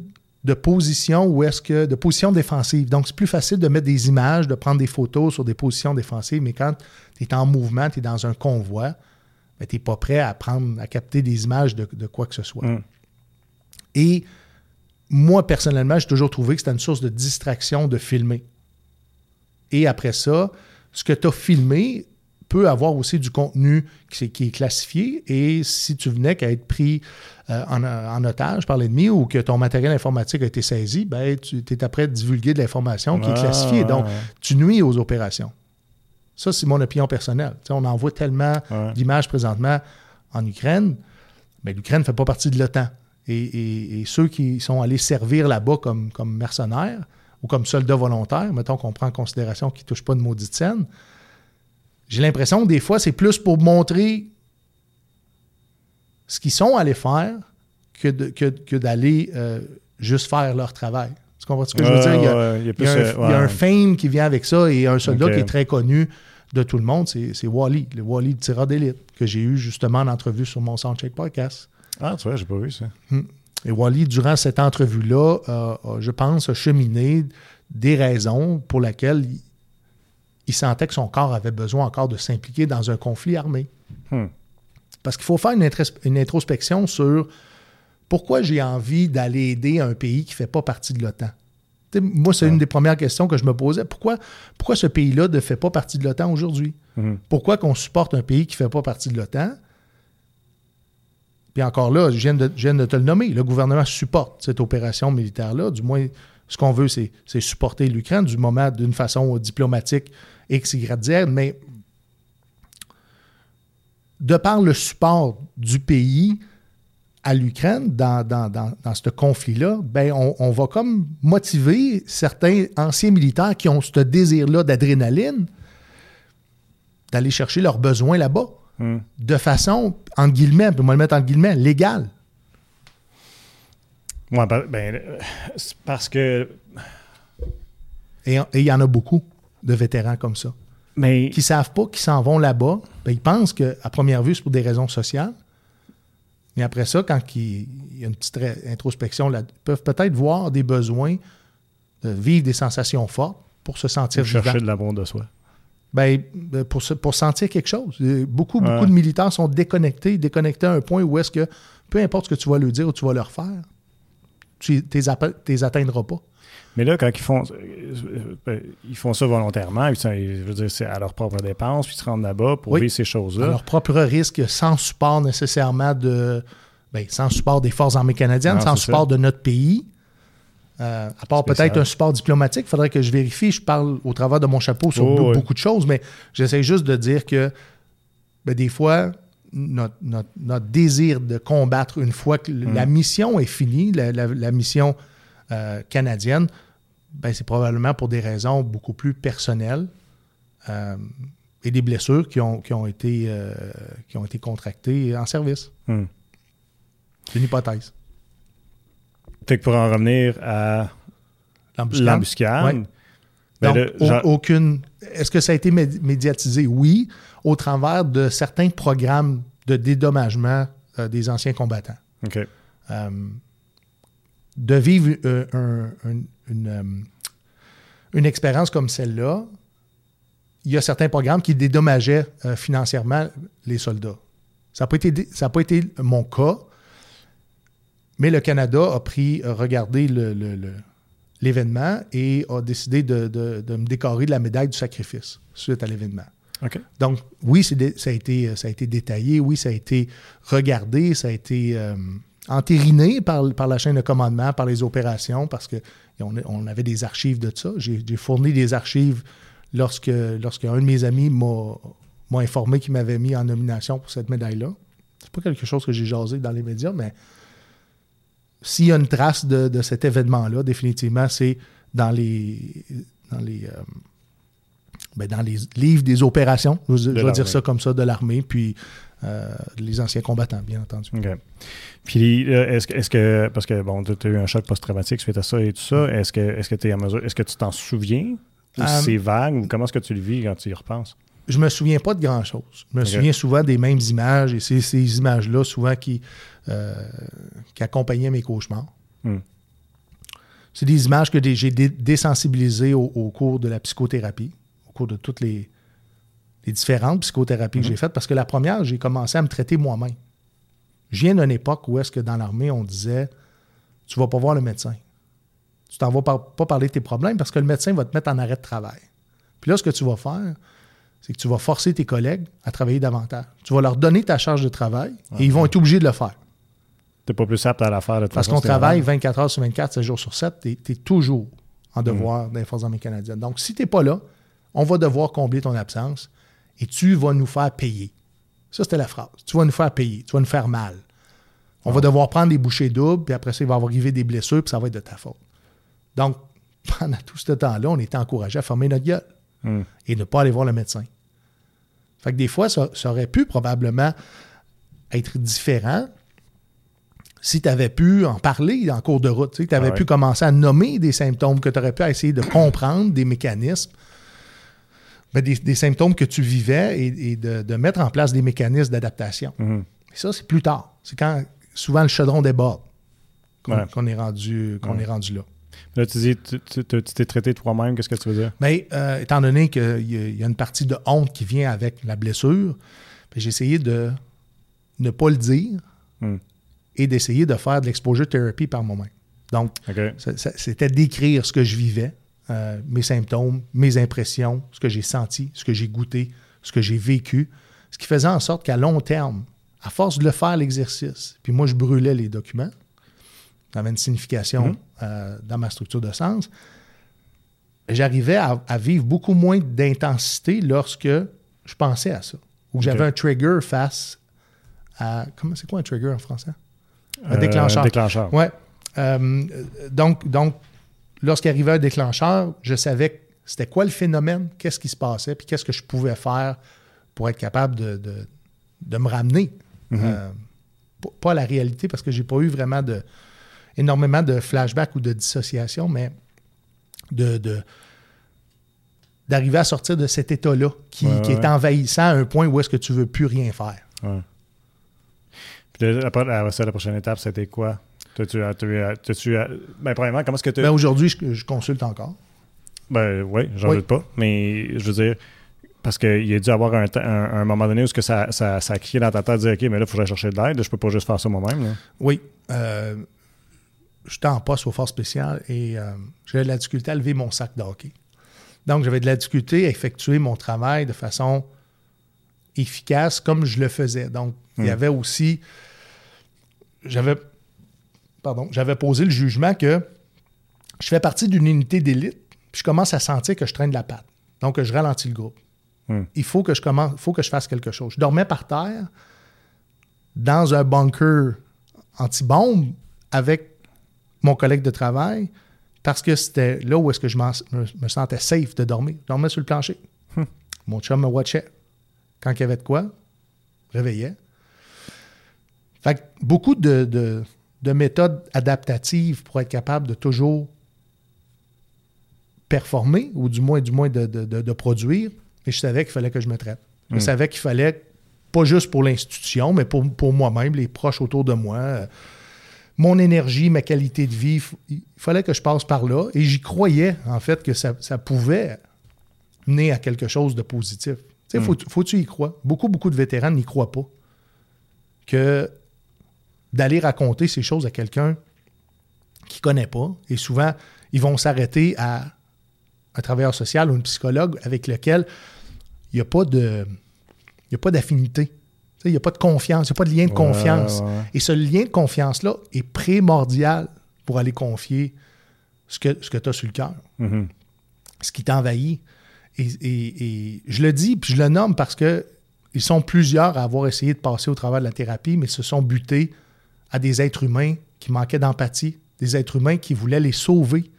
S2: de position où est-ce que de position défensive. Donc, c'est plus facile de mettre des images, de prendre des photos sur des positions défensives, mais quand tu es en mouvement, tu es dans un convoi, ben, tu n'es pas prêt à prendre, à capter des images de, quoi que ce soit. Mm. Et moi, personnellement, j'ai toujours trouvé que c'était une source de distraction de filmer. Et après ça, ce que tu as filmé, peut avoir aussi du contenu qui, est classifié et si tu venais qu'à être pris euh, en, otage par l'ennemi ou que ton matériel informatique a été saisi, ben, tu es après divulguer de l'information qui est classifiée. Donc, tu nuis aux opérations. Ça, c'est mon opinion personnelle. on en voit tellement d'images présentement en Ukraine, mais l'Ukraine ne fait pas partie de l'OTAN. Et, ceux qui sont allés servir là-bas comme, comme mercenaires ou comme soldats volontaires, mettons qu'on prend en considération qu'ils ne touchent pas de maudite scène, j'ai l'impression que des fois, c'est plus pour montrer ce qu'ils sont allés faire que, que, d'aller euh, juste faire leur travail. Tu comprends ce que je veux dire? Il y a, un, fame qui vient avec ça et un soldat qui est très connu de tout le monde, c'est Wally, le Wally de tireur d'élite, que j'ai eu justement en entrevue sur mon Soundcheck Podcast.
S1: Ah, tu vois, j'ai pas vu ça.
S2: Hmm. Et Wally, durant cette entrevue-là, je pense, a cheminé des raisons pour lesquelles il sentait que son corps avait besoin encore de s'impliquer dans un conflit armé. Hmm. Parce qu'il faut faire une, introspection sur pourquoi j'ai envie d'aller aider un pays qui ne fait pas partie de l'OTAN. Moi, c'est une des premières questions que je me posais. Pourquoi, pourquoi ce pays-là ne fait pas partie de l'OTAN aujourd'hui? Hmm. Pourquoi qu'on supporte un pays qui ne fait pas partie de l'OTAN? Puis encore là, je viens, de, je viens, de, te le nommer, le gouvernement supporte cette opération militaire-là. Du moins, ce qu'on veut, c'est supporter l'Ukraine du moment d'une façon diplomatique X, Y, Z, mais de par le support du pays à l'Ukraine dans, dans, ce conflit-là, ben on, va comme motiver certains anciens militaires qui ont ce désir-là d'adrénaline d'aller chercher leurs besoins là-bas. Hmm. De façon, en guillemets, on va le mettre en guillemets, légale.
S1: Oui, ben, ben parce que.
S2: Et il y en a beaucoup de vétérans comme ça. Mais... Qui ne savent pas qu'ils s'en vont là-bas. Ben, ils pensent qu'à première vue, c'est pour des raisons sociales. Mais après ça, quand il y a une petite introspection, là, ils peuvent peut-être voir des besoins de vivre des sensations fortes pour se sentir
S1: pour chercher de l'amour de soi.
S2: Ben, ben pour, pour sentir quelque chose. Beaucoup, beaucoup de militaires sont déconnectés, déconnectés à un point où est-ce que peu importe ce que tu vas leur dire ou tu vas leur faire, tu ne les atteindras pas.
S1: Mais là, quand ils font, euh, euh, ils font ça volontairement, je veux dire, c'est à leur propre dépense, puis ils se rendent là-bas pour vivre ces choses-là.
S2: À leur propre risque, sans support nécessairement de. Ben, sans support des forces armées canadiennes, sans support de notre pays. Euh, à part peut-être un support diplomatique, il faudrait que je vérifie. Je parle au travers de mon chapeau sur oh, beaucoup de choses, mais j'essaie juste de dire que ben, des fois, notre, désir de combattre une fois que la mm. mission est finie, la mission euh, canadienne, ben, c'est probablement pour des raisons beaucoup plus personnelles euh, et des blessures qui ont, qui ont, été, euh, qui ont été contractées en service. Hmm. C'est une hypothèse.
S1: Fait que pour en revenir à l'embuscade,
S2: ben aucune. Est-ce que ça a été médiatisé? Oui, au travers de certains programmes de dédommagement des anciens combattants.
S1: OK
S2: de vivre euh, euh, une, expérience comme celle-là, il y a certains programmes qui dédommageaient euh, financièrement les soldats. Ça n'a pas, été, pas été mon cas, mais le Canada a pris, regardé l'événement et a décidé de, me décorer de la médaille du sacrifice suite à l'événement. Donc, oui, ça a, été, ça a été détaillé, oui, ça a été regardé, ça a été entériné par, la chaîne de commandement, par les opérations, parce qu'on on avait des archives de ça. J'ai fourni des archives lorsque, lorsque un de mes amis m'a informé qu'il m'avait mis en nomination pour cette médaille-là. C'est pas quelque chose que j'ai jasé dans les médias, mais s'il y a une trace de, cet événement-là, définitivement, c'est dans les, dans les, euh, ben, dans les livres des opérations, je, vais dire ça comme ça, de l'armée, puis euh, les anciens combattants, bien entendu.
S1: Puis, est-ce que, est que, parce que, bon, tu as eu un choc post-traumatique suite à ça et tout ça, est-ce que, est-ce que tu es en mesure, est-ce que tu t'en souviens? Ou euh, c'est vague? Ou comment est-ce que tu le vis quand tu y repenses?
S2: je me souviens pas de grand-chose. Je me souviens souvent des mêmes images et c'est ces images-là souvent qui, euh, qui accompagnaient mes cauchemars.
S1: Hmm.
S2: C'est des images que j'ai désensibilisées au, cours de la psychothérapie, au cours de toutes les, les différentes psychothérapies que j'ai faites, parce que la première, j'ai commencé à me traiter moi-même. Je viens d'une époque où est-ce que dans l'armée, on disait Tu vas pas voir le médecin. Tu t'en vas pas, pas parler de tes problèmes parce que le médecin va te mettre en arrêt de travail. Puis là, ce que tu vas faire, c'est que tu vas forcer tes collègues à travailler davantage. Tu vas leur donner ta charge de travail et ils vont être obligés de le faire.
S1: Tu n'es pas plus apte à la faire. De
S2: Parce qu'on travaille 24 heures sur 24, 7 jours sur 7, tu es, toujours en devoir mmh. dans les Forces armées canadiennes. Donc, si tu n'es pas là, on va devoir combler ton absence et tu vas nous faire payer. Ça, c'était la phrase. Tu vas nous faire payer, tu vas nous faire mal. On va devoir prendre des bouchées doubles, puis après ça, il va arriver des blessures, puis ça va être de ta faute. Donc, [LAUGHS] pendant tout ce temps-là, on était encouragé à fermer notre gueule. Hmm. et ne pas aller voir le médecin. Fait que des fois, ça, aurait pu probablement être différent si tu avais pu en parler en cours de route, tu avais ah pu commencer à nommer des symptômes, que tu aurais pu essayer de comprendre des mécanismes, ben, des, symptômes que tu vivais et, de, mettre en place des mécanismes d'adaptation.
S1: Hmm.
S2: Et ça, c'est plus tard. C'est quand souvent le chaudron déborde qu'on est, rendu, qu'on est rendu là.
S1: Là, tu dis, tu t'es traité toi-même, qu'est-ce que tu veux dire?
S2: Mais ben, euh, étant donné qu'il y, a une partie de honte qui vient avec la blessure, ben, j'ai essayé de ne pas le dire hmm. et d'essayer de faire de l'exposure thérapie par moi-même. Donc, c'était d'écrire ce que je vivais, euh, mes symptômes, mes impressions, ce que j'ai senti, ce que j'ai goûté, ce que j'ai vécu, ce qui faisait en sorte qu'à long terme, à force de le faire l'exercice, puis moi je brûlais les documents, ça avait une signification mhm. euh, dans ma structure de sens. J'arrivais à, vivre beaucoup moins d'intensité lorsque je pensais à ça. Ou j'avais un trigger face à. Comment c'est quoi un trigger en français? Un déclencheur.
S1: Un déclencheur.
S2: Ouais. Euh, donc, donc lorsqu'arrivait un déclencheur, je savais c'était quoi le phénomène, qu'est-ce qui se passait, puis qu'est-ce que je pouvais faire pour être capable de, de, me ramener. Mhm. Euh, pas à la réalité, parce que j'ai pas eu vraiment de, énormément de flashbacks ou de dissociation, mais de, d'arriver à sortir de cet état-là qui, est envahissant à un point où est-ce que tu veux plus rien faire.
S1: Puis après, la prochaine étape, c'était quoi? Tu ben, premièrement, comment est-ce que tu...
S2: Ben, aujourd'hui, je, consulte encore.
S1: Ben oui, j'en doute pas. Mais je veux dire, parce qu'il a dû avoir un, un, moment donné où que ça, ça, ça, a crié dans ta tête de dire OK, mais là, il faudrait chercher de l'aide. Je peux pas juste faire ça moi-même.
S2: Oui. Euh, j'étais en poste au Force spécial et euh, j'avais de la difficulté à lever mon sac de hockey. Donc, j'avais de la difficulté à effectuer mon travail de façon efficace comme je le faisais. Donc, il y hmm. avait aussi. J'avais. Pardon, j'avais posé le jugement que je fais partie d'une unité d'élite, puis je commence à sentir que je traîne de la patte. Donc, je ralentis le groupe. Hmm. Il faut que je commence, faut que je fasse quelque chose. Je dormais par terre dans un bunker anti-bombe avec mon collègue de travail parce que c'était là où est-ce que je me, sentais safe de dormir. Je dormais sur le plancher. Hmm. Mon chum me watchait. Quand il y avait de quoi, réveillait. Fait beaucoup de, méthodes adaptatives pour être capable de toujours performer, ou du moins, du moins de, produire. Et je savais qu'il fallait que je me traite. Je hmm. savais qu'il fallait, pas juste pour l'institution, mais pour, pour moi-même, les proches autour de moi, mon énergie, ma qualité de vie, il fallait que je passe par là. Et j'y croyais, en fait, que ça, pouvait mener à quelque chose de positif. Tu sais, faut, hmm. faut, tu y croire. Beaucoup, beaucoup de vétérans n'y croient pas. Que d'aller raconter ces choses à quelqu'un qui ne connaît pas, et souvent, ils vont s'arrêter à un travailleur social ou un psychologue avec lequel il n'y a pas de. Il a pas d'affinité. Il n'y a pas de confiance, il n'y a pas de lien de confiance. Et ce lien de confiance-là est primordial pour aller confier ce que, ce que tu as sur le cœur,
S1: mm-hmm.
S2: ce qui t'envahit. Et, je le dis, puis je le nomme parce que ils sont plusieurs à avoir essayé de passer au travers de la thérapie, mais se sont butés à des êtres humains qui manquaient d'empathie, des êtres humains qui voulaient les sauver.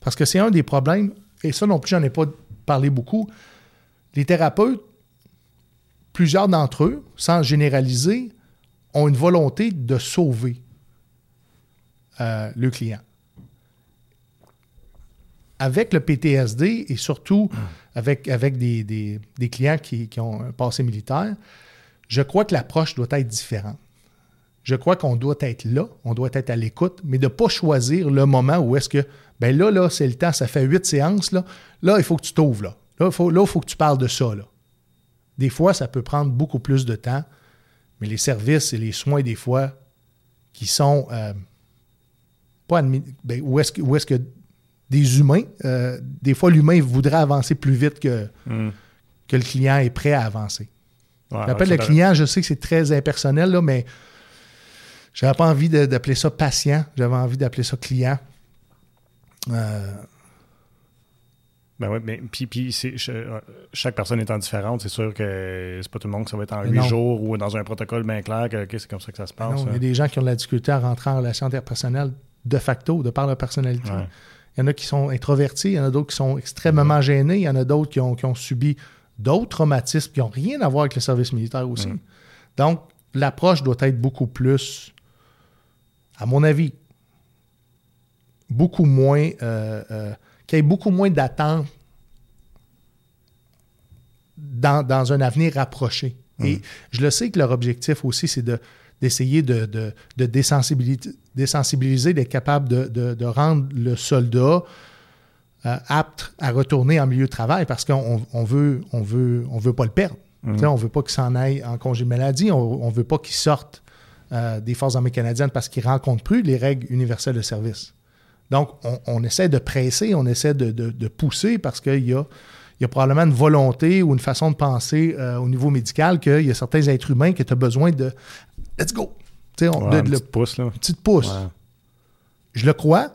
S2: Parce que c'est un des problèmes, et ça non plus, j'en ai pas parlé beaucoup. Les thérapeutes plusieurs d'entre eux, sans généraliser, ont une volonté de sauver euh, le client. avec le PTSD et surtout avec, avec des, des- des clients qui, qui ont un passé militaire, je crois que l'approche doit être différente. Je crois qu'on doit être là, on doit être à l'écoute, mais de ne pas choisir le moment où est-ce que, ben là, là, c'est le temps, ça fait huit séances, là, là, il faut que tu t'ouvres, là. Là, il faut, là, faut que tu parles de ça, là. Des fois, ça peut prendre beaucoup plus de temps, mais les services et les soins, des fois, qui sont euh, pas admis, ben, où est-ce que, où est-ce que des humains, euh, des fois, l'humain voudrait avancer plus vite que,
S1: Hum.
S2: que le client est prêt à avancer.
S1: Ouais,
S2: J'appelle le client, je sais que c'est très impersonnel, là, mais j'avais pas envie d'appeler ça patient, j'avais envie d'appeler ça client. Euh,
S1: Ben oui, mais puis, puis euh, chaque personne étant différente, c'est sûr que c'est pas tout le monde que ça va être en huit jours ou dans un protocole bien clair que c'est comme ça que ça se passe.
S2: non, il y
S1: hein.
S2: a des gens qui ont de la difficulté à rentrer en relation interpersonnelle de facto, de par leur personnalité.
S1: Ouais.
S2: Il y en a qui sont introvertis, il y en a d'autres qui sont extrêmement gênés, il y en a d'autres qui ont, qui ont subi d'autres traumatismes qui n'ont rien à voir avec le service militaire aussi.
S1: Mm.
S2: Donc, l'approche doit être beaucoup plus, à mon avis, beaucoup moins, euh, euh, qu'il y ait beaucoup moins d'attentes dans, dans un avenir rapproché. Et je le sais que leur objectif aussi, c'est de, d'essayer de, de, de désensibiliser, désensibiliser, d'être capable de, de- rendre le soldat euh, apte à retourner en milieu de travail parce qu'on on veut, on veut, on veut pas le perdre.
S1: Mhm.
S2: On veut pas qu'il s'en aille en congé de maladie, on, on veut pas qu'il sorte euh, des Forces armées canadiennes parce qu'il ne rencontre plus les règles universelles de service. Donc, on, on essaie de presser, on essaie de, de- de pousser parce qu'il y a, il y a probablement une volonté ou une façon de penser euh, au niveau médical qu'il y a certains êtres humains qui ont besoin de let's go. Tu sais, on-
S1: Ouais,
S2: de- le
S1: petit pouce, là.
S2: petite.
S1: Ouais.
S2: Je le crois,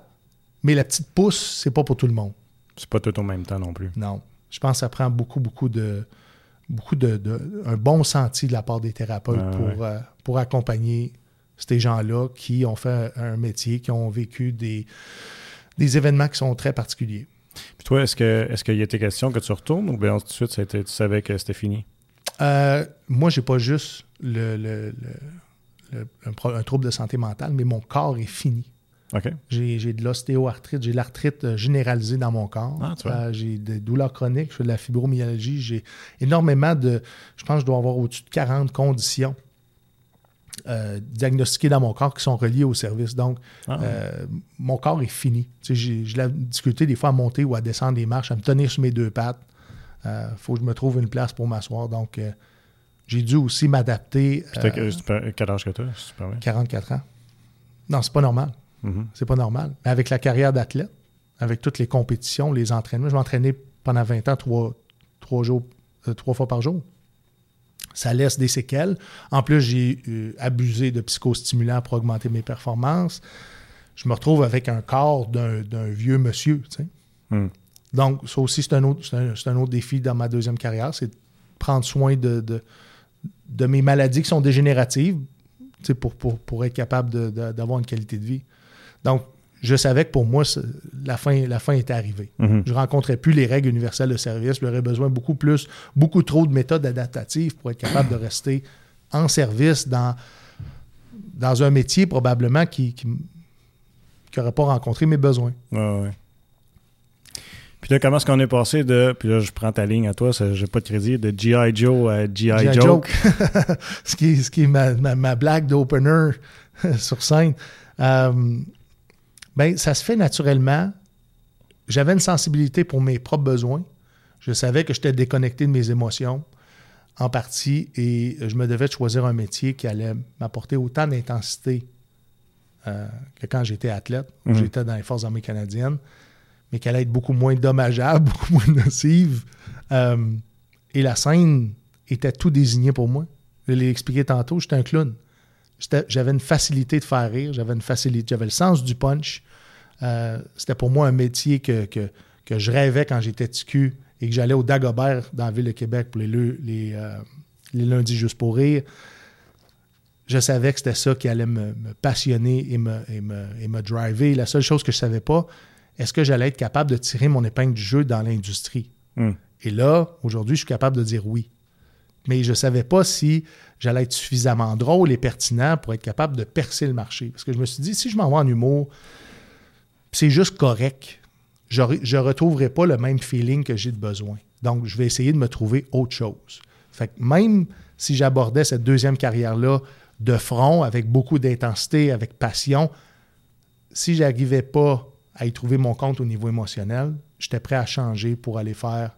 S2: mais la petite pouce, c'est pas pour tout le monde.
S1: C'est pas tout au même temps non plus.
S2: Non. Je pense que ça prend beaucoup, beaucoup de. Beaucoup de, de- un bon senti de la part des thérapeutes
S1: Ouais,
S2: pour, euh, pour accompagner ces gens-là qui ont fait un métier, qui ont vécu des, des événements qui sont très particuliers.
S1: Puis toi, est-ce que est-ce qu'il y a été question que tu retournes ou bien tout de suite ça a été- tu savais que c'était fini?
S2: Euh, moi, j'ai pas juste le, le- le- le- un, pro- un trouble de santé mentale, mais mon corps est fini.
S1: OK.
S2: J'ai de l'ostéoarthrite, j'ai de l'arthrite euh, généralisée dans mon corps.
S1: Ah.
S2: Euh, j'ai des douleurs chroniques, je fais de la fibromyalgie, j'ai énormément de. Je pense que je dois avoir au-dessus de 40 conditions euh, diagnostiquées dans mon corps qui sont reliées au service. Donc,
S1: Ah,
S2: euh, mon corps est fini. J'ai la difficulté des fois à monter ou à descendre les marches, à me tenir sur mes deux pattes. Il faut que je me trouve une place pour m'asseoir. Donc, j'ai dû aussi m'adapter.
S1: Quel âge que tu as, si tu permets?
S2: 44 ans. Non, c'est pas normal.
S1: Mhm.
S2: C'est pas normal. Mais avec la carrière d'athlète, avec toutes les compétitions, les entraînements, je m'entraînais pendant 20 ans, trois, trois jours, euh, trois fois par jour. Ça laisse des séquelles. En plus, j'ai euh, abusé de psychostimulants pour augmenter mes performances. Je me retrouve avec un corps d'un vieux monsieur. tu sais.
S1: Hmm.
S2: Donc, ça aussi, c'est un, autre- un, autre défi dans ma deuxième carrière, c'est de prendre soin de, de, de mes maladies qui sont dégénératives pour, pour, pour être capable d'avoir une qualité de vie. Donc, je savais que pour moi, la fin, la fin était arrivée.
S1: Mhm.
S2: Je ne rencontrais plus les règles universelles de service. J'aurais besoin beaucoup plus, beaucoup trop de méthodes adaptatives pour être capable de rester en service dans, dans un métier probablement qui n'aurait pas rencontré mes besoins.
S1: Ouais, ouais. Puis là, comment est-ce qu'on est passé de. Puis là, je prends ta ligne à toi, j'ai pas de crédit, de G.I. Joe à G.I.
S2: G.I.
S1: Joke. [LAUGHS]
S2: ce qui est, ce qui est ma, ma- ma blague d'opener [LAUGHS] sur scène. Euh, ben, ça se fait naturellement. J'avais une sensibilité pour mes propres besoins. Je savais que j'étais déconnecté de mes émotions en partie et je me devais de choisir un métier qui allait m'apporter autant d'intensité euh, que quand j'étais athlète, où
S1: Mhm.
S2: j'étais dans les Forces armées canadiennes, mais qui allait être beaucoup moins dommageable, [LAUGHS] beaucoup moins nocive. Euh, et la scène était tout désigné pour moi. Je l'ai expliqué tantôt, j'étais un clown. J'avais une facilité de faire rire, j'avais une facilité, j'avais le sens du punch. Euh, C'était pour moi un métier que, que, que je rêvais quand j'étais TQ et que j'allais au Dagobert dans la ville de Québec pour les, le- les, euh, les lundis juste pour rire. Je savais que c'était ça qui allait me, me passionner et me, et, me, et me driver. La seule chose que je ne savais pas, est-ce que j'allais être capable de tirer mon épingle du jeu dans l'industrie?
S1: Hmm.
S2: Et là, aujourd'hui, je suis capable de dire oui. Mais je ne savais pas si j'allais être suffisamment drôle et pertinent pour être capable de percer le marché. Parce que je me suis dit, si je m'en vais en humour, c'est juste correct. je ne retrouverai pas le même feeling que j'ai de besoin. Donc, je vais essayer de me trouver autre chose. Fait que même si j'abordais cette deuxième carrière-là de front, avec beaucoup d'intensité, avec passion, si j'arrivais pas à y trouver mon compte au niveau émotionnel, j'étais prêt à changer pour aller faire,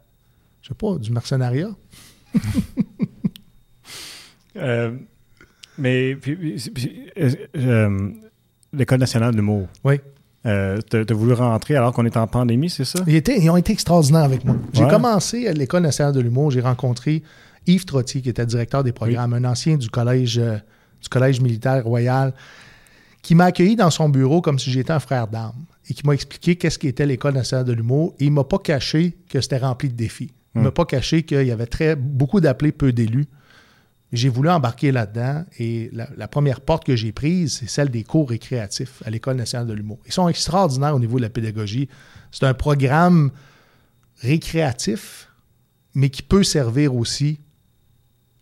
S2: je sais pas, du mercenariat. [LAUGHS]
S1: Euh, mais euh, l'École nationale de l'humour.
S2: Oui.
S1: Euh, tu as, voulu rentrer alors qu'on est en pandémie, c'est ça?
S2: Ils, ont été extraordinaires avec moi. J'ai commencé à l'École nationale de l'humour. J'ai rencontré Yves Trottier, qui était directeur des programmes, un ancien du collège, euh, du collège militaire royal, qui m'a accueilli dans son bureau comme si j'étais un frère d'armes et qui m'a expliqué qu'est-ce qu'était l'École nationale de l'humour. Et il m'a pas caché que c'était rempli de défis. Il ne m'a hmm. pas caché qu'il y avait très, beaucoup d'appelés, peu d'élus. J'ai voulu embarquer là-dedans et la, première porte que j'ai prise, c'est celle des cours récréatifs à l'École nationale de l'humour. Ils sont extraordinaires au niveau de la pédagogie. C'est un programme récréatif, mais qui peut servir aussi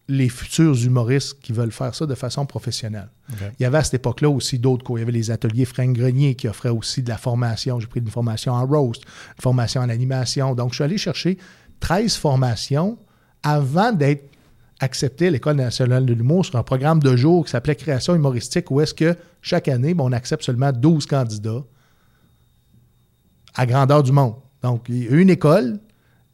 S2: les futurs humoristes qui veulent faire ça de façon professionnelle. Il y avait à cette époque-là aussi d'autres cours. Il y avait les ateliers Frank Grenier qui offraient aussi de la formation. J'ai pris une formation en roast, une formation en animation. Donc, je suis allé chercher 13 formations avant d'être accepté à l'École nationale de l'humour sur un programme de jour qui s'appelait Création humoristique, où est-ce que chaque année, on accepte seulement 12 candidats à grandeur du monde. Donc, il y a une école,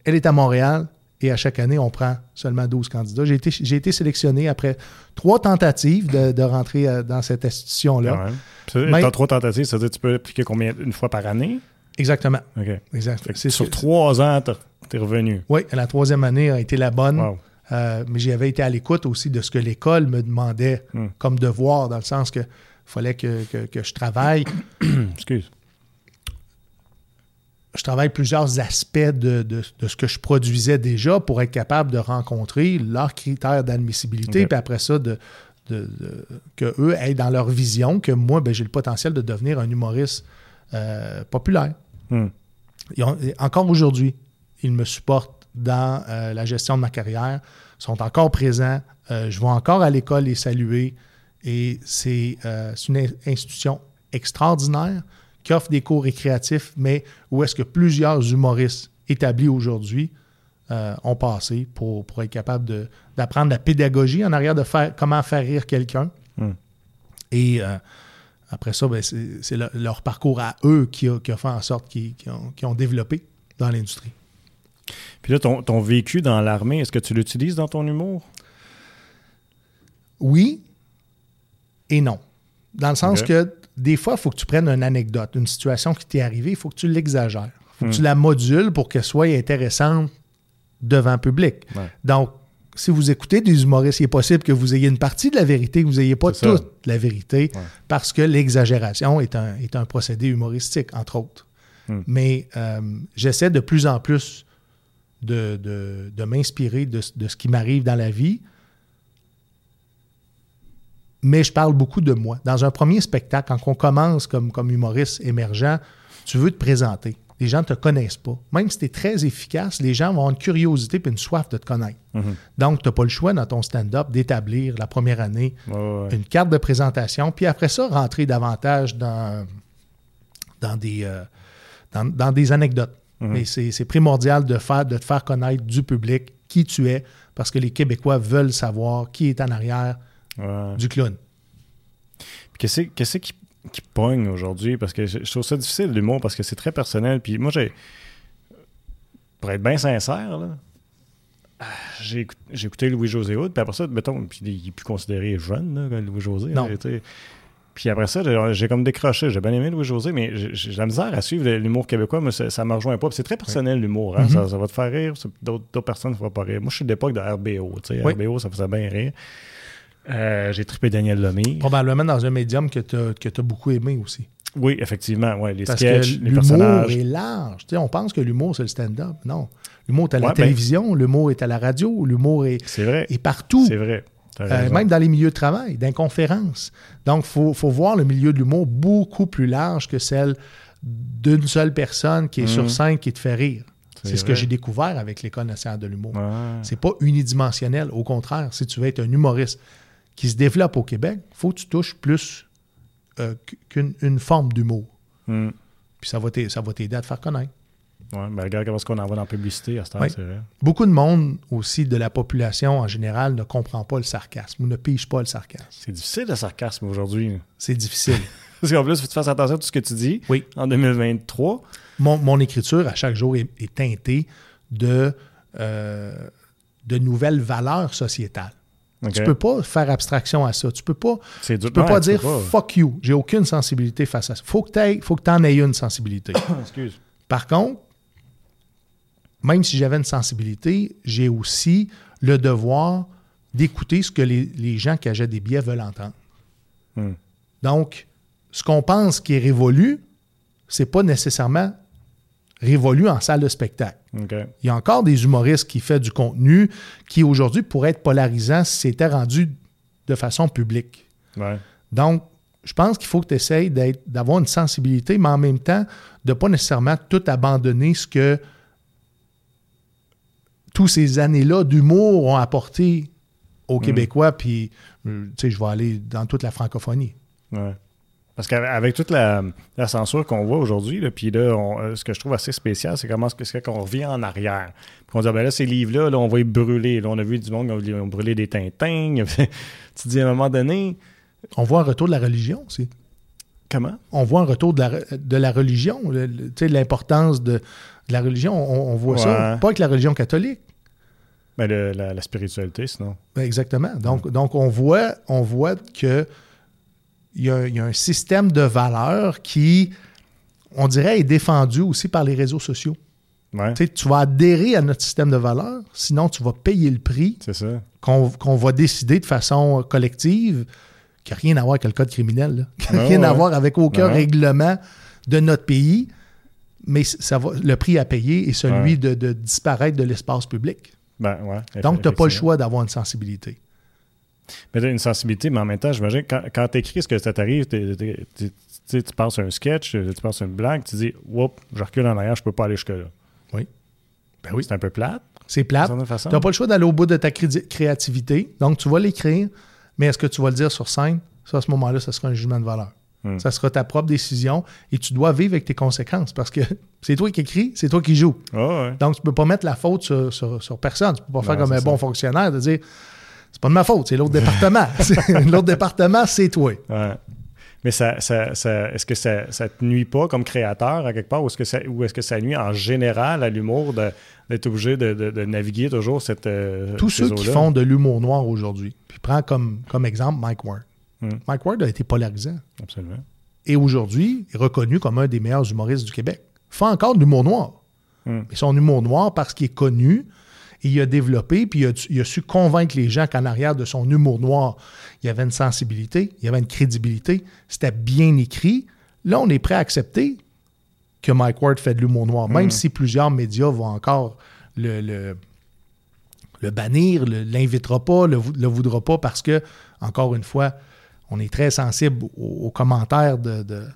S2: elle est à Montréal, et à chaque année, on prend seulement 12 candidats. J'ai été, j'ai été sélectionné après trois tentatives de, rentrer euh, dans cette institution-là.
S1: Ouais. trois tentatives, ça veut dire que tu peux appliquer combien? Une fois par année?
S2: Exactement.
S1: OK. sur trois ans, tu revenu.
S2: Oui, la troisième année a été la bonne. Euh, mais j'avais été à l'écoute aussi de ce que l'école me demandait hmm. comme devoir, dans le sens que fallait que, je travaille. [CLEARS THROAT]
S1: Excuse.
S2: Je travaille plusieurs aspects de, ce que je produisais déjà pour être capable de rencontrer leurs critères d'admissibilité, puis après ça, de, que eux aient dans leur vision que moi, ben, j'ai le potentiel de devenir un humoriste euh, populaire. Hmm. encore aujourd'hui, ils me supportent dans euh, la gestion de ma carrière, sont encore présents. Euh, je vais encore à l'école les saluer. Et c'est euh, une institution extraordinaire qui offre des cours récréatifs, mais où est-ce que plusieurs humoristes établis aujourd'hui ont passé pour, pour être capable d'apprendre la pédagogie en arrière de faire comment faire rire quelqu'un. Hmm. Et après ça, ben, c'est leur parcours à eux qui a, fait en sorte qu'ils ont développé dans l'industrie.
S1: Puis là, ton, vécu dans l'armée, est-ce que tu l'utilises dans ton humour?
S2: Oui et non. Dans le sens que des fois, il faut que tu prennes une anecdote, une situation qui t'est arrivée, il faut que tu l'exagères. Il faut que tu hmm. la modules pour qu'elle soit intéressante devant le public. Donc, si vous écoutez des humoristes, il est possible que vous ayez une partie de la vérité, que vous n'ayez pas toute la vérité, parce que l'exagération est un, est un procédé humoristique, entre autres. Hmm. Mais euh, j'essaie de plus en plus de, m'inspirer de, ce qui m'arrive dans la vie. Mais je parle beaucoup de moi. Dans un premier spectacle, quand on commence comme, comme humoriste émergent, tu veux te présenter. Les gens ne te connaissent pas. Même si tu es très efficace, les gens vont avoir une curiosité et une soif de te connaître. Mhm. Donc, tu n'as pas le choix dans ton stand-up d'établir la première année une carte de présentation, puis après ça, rentrer davantage dans, dans, des, euh, dans des anecdotes. Mhm. Mais c'est primordial de, faire, de te faire connaître du public qui tu es, parce que les Québécois veulent savoir qui est en arrière du clown.
S1: Qu'est-ce qui, qui pogne aujourd'hui? Parce que je, trouve ça difficile, l'humour, parce que c'est très personnel. Puis moi, j'ai. Pour être bien sincère, j'ai écouté Louis-José Hood, puis après ça, mettons, puis il est plus considéré jeune, Louis-José.
S2: Non.
S1: Puis après ça, j'ai comme décroché. J'ai bien aimé Louis-José, mais j'ai la misère à suivre l'humour québécois, mais ça, ne me rejoint pas. c'est très personnel, l'humour. Hein. Mm-hmm. ça, va te faire rire. D'autres personnes ne feront pas rire. Moi, je suis de l'époque de RBO. RBO, ça faisait bien rire. Euh, j'ai trippé Daniel Lemire.
S2: Probablement dans un médium que tu as, beaucoup aimé aussi.
S1: Oui, effectivement. Ouais, les
S2: Parce
S1: sketchs,
S2: que les personnages. L'humour est large. on pense que l'humour, c'est le stand-up. Non. L'humour est à la ben télévision, l'humour est à la radio, l'humour est, est partout.
S1: C'est vrai.
S2: Euh, même dans les milieux de travail, dans conférences. Donc, il faut, voir le milieu de l'humour beaucoup plus large que celle d'une seule personne qui est sur mhm. scène qui te fait rire. C'est ce que j'ai découvert avec l'École nationale de l'humour. C'est pas unidimensionnel. Au contraire, si tu veux être un humoriste qui se développe au Québec, il faut que tu touches plus euh, qu'une forme d'humour.
S1: Mhm.
S2: Puis ça va t'aider à te faire connaître.
S1: Ouais, ben regarde comment ce qu'on envoie dans la publicité à ce temps,
S2: Oui.
S1: c'est vrai.
S2: Beaucoup de monde aussi de la population en général ne comprend pas le sarcasme ou ne pige pas le sarcasme.
S1: C'est difficile le sarcasme aujourd'hui.
S2: C'est difficile. [LAUGHS]
S1: Parce qu'en plus, il faut que tu fasses attention à tout ce que tu dis
S2: Oui.
S1: en 2023.
S2: mon, mon écriture à chaque jour est, est teintée de, euh, de nouvelles valeurs sociétales. Tu peux pas faire abstraction à ça. Tu peux pas, tu peux
S1: Ouais,
S2: pas
S1: tu
S2: dire
S1: peux pas.
S2: fuck you. J'ai aucune sensibilité face à ça. Faut que tu faut que en aies une sensibilité. [COUGHS]
S1: Excuse.
S2: Par contre, même si j'avais une sensibilité, j'ai aussi le devoir d'écouter ce que les, les gens qui achètent des billets veulent entendre.
S1: Hmm.
S2: Donc, ce qu'on pense qui est révolu, c'est pas nécessairement révolu en salle de spectacle. Il y a encore des humoristes qui font du contenu qui aujourd'hui pourrait être polarisant si c'était rendu de façon publique.
S1: Ouais.
S2: Donc, je pense qu'il faut que tu essayes d'avoir une sensibilité, mais en même temps, de ne pas nécessairement tout abandonner ce que tous ces années-là d'humour ont apporté aux Québécois, puis, euh, tu sais, je vais aller dans toute la francophonie.
S1: Ouais. Parce qu'avec toute la, la censure qu'on voit aujourd'hui, puis là, on- euh, ce que je trouve assez spécial, c'est comment est-ce qu'on revient en arrière. Puis on dit, ah, ben là, ces livres-là, là, on va les brûler. Là, on a vu du monde qui ont brûlé des tintins. [LAUGHS] tu te dis, à un moment donné,
S2: On voit un retour de la religion aussi.
S1: Comment?
S2: On voit un retour de la, de la religion, tu sais, l'importance de, de la religion. On, on voit ça, pas avec la religion catholique.
S1: Ben, le- la, la spiritualité, sinon.
S2: Ben, Exactement. Donc, donc on voit, on voit que il y, a, il y a un système de valeurs qui, on dirait, est défendu aussi par les réseaux sociaux.
S1: Ouais,
S2: Tu vas adhérer à notre système de valeurs, sinon tu vas payer le prix qu'on va décider de façon collective, qui n'a rien à voir avec le code criminel, là. qui n'a
S1: Ah,
S2: rien à voir avec aucun
S1: Ouais.
S2: règlement de notre pays, mais ça va, le prix à payer est celui de, de disparaître de l'espace public.
S1: Ben, ouais.
S2: Donc, tu n'as pas le choix d'avoir une sensibilité.
S1: Mais tu as une sensibilité, mais en même temps, j'imagine, quand, quand tu écris ce que ça t'arrive, tu penses à un sketch, tu penses à une blague, tu dis, whoop, je recule en arrière, je peux pas aller jusque-là.
S2: Oui. Ben oui.
S1: C'est un peu plate,
S2: C'est plate. Tu n'as pas le choix d'aller au bout de ta cré- créativité. Donc, tu vas l'écrire, mais est-ce que tu vas le dire sur scène? Ça, à ce moment-là, ça sera un jugement de valeur.
S1: Hmm.
S2: Ça sera ta propre décision et tu dois vivre avec tes conséquences parce que [LAUGHS] c'est toi qui écris, c'est toi qui joues.
S1: Ah ouais.
S2: Donc, tu ne peux pas mettre la faute sur, sur- sur personne. Tu ne peux pas faire comme un bon fonctionnaire de dire c'est pas de ma faute, c'est l'autre département. [LAUGHS] L'autre département, c'est toi.
S1: Ouais. Mais ça, ça, ça- est-ce que ça, ça te nuit pas comme créateur à quelque part ou est-ce que ça, ou est-ce que ça nuit en général à l'humour de- d'être obligé de, de- de naviguer toujours cette. euh,
S2: Tous ceux qui font de l'humour noir aujourd'hui, puis prends comme, comme exemple Mike Ward.
S1: Hmm.
S2: Mike Ward a été polarisant.
S1: Absolument.
S2: et aujourd'hui est reconnu comme un des meilleurs humoristes du Québec. Il fait encore de l'humour noir.
S1: Mm.
S2: Mais son humour noir, parce qu'il est connu, et il a développé, puis il a, il a su convaincre les gens qu'en arrière de son humour noir, il y avait une sensibilité, il y avait une crédibilité, c'était bien écrit. Là, on est prêt à accepter que Mike Ward fait de l'humour noir, même
S1: Mm.
S2: si plusieurs médias vont encore le, le, le bannir, l'invitera pas, le, le voudra pas, parce que, encore une fois, on est très sensible aux, aux commentaires de, de-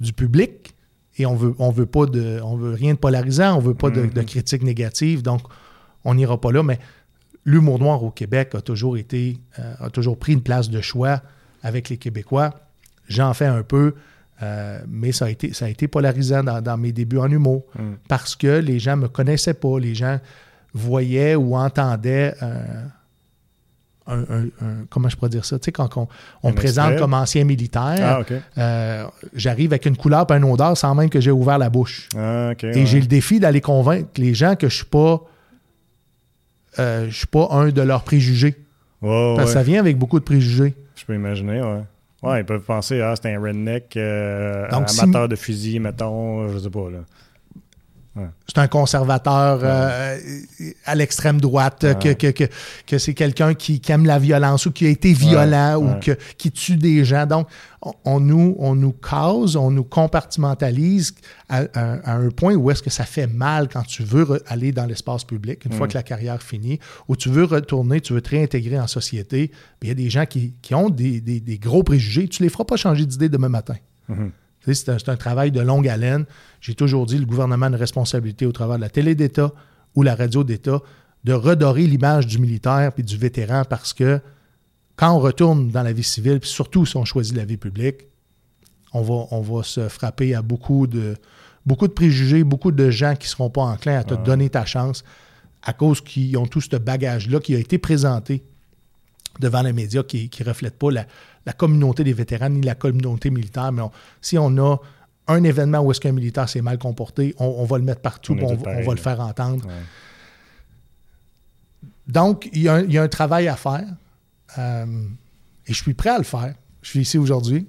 S2: du public et on veut, on veut pas de, on veut rien de polarisant, on veut pas de, de critiques négatives, donc on n'ira pas là. Mais l'humour noir au Québec a toujours été, euh, a toujours pris une place de choix avec les Québécois. J'en fais un peu, euh, mais ça a été, ça a été polarisant dans, dans mes débuts en humour
S1: Mm.
S2: parce que les gens me connaissaient pas, les gens voyaient ou entendaient euh, un, un- un- comment je pourrais dire ça, tu sais, quand on, on présente comme ancien militaire,
S1: Ah,
S2: euh, j'arrive avec une couleur et une odeur sans même que j'ai ouvert la bouche.
S1: Ah.
S2: Et
S1: ouais.
S2: j'ai le défi d'aller convaincre les gens que je suis pas euh, je suis pas un de leurs préjugés. Parce que ça vient avec beaucoup de préjugés.
S1: Je peux imaginer, ouais. Ouais, ils peuvent penser, ah, c'est un redneck, euh,
S2: Donc, si-
S1: amateur de fusil, mettons, je sais pas, là.
S2: C'est un conservateur euh, à l'extrême droite, que,
S1: Ouais.
S2: que, que, que c'est quelqu'un qui, qui aime la violence ou qui a été violent ou que, qui tue des gens. Donc, on, on nous, on nous cause, on nous compartimentalise à, à- à un point où est-ce que ça fait mal quand tu veux aller dans l'espace public, une fois
S1: Mm.
S2: que la carrière finit, ou tu veux retourner, tu veux te réintégrer en société. Il y a des gens qui, qui ont des, des- des gros préjugés. Tu les feras pas changer d'idée demain matin.
S1: Mhm.
S2: Sais, C'est un, travail de longue haleine. J'ai toujours dit le gouvernement a une responsabilité au travers de la télé d'État ou la radio d'État de redorer l'image du militaire puis du vétéran parce que quand on retourne dans la vie civile, puis surtout si on choisit la vie publique, on va, on va se frapper à beaucoup de, beaucoup de préjugés, beaucoup de gens qui ne seront pas enclins à te donner ta chance à cause qu'ils ont tout ce bagage-là qui a été présenté devant les médias qui ne reflète pas la, communauté des vétérans ni la communauté militaire. Mais si on a un événement où est-ce qu'un militaire s'est mal comporté, on, va le mettre partout, on, on, va le faire entendre. Donc, il y, a un, travail à faire euh, et je suis prêt à le faire. Je suis ici aujourd'hui.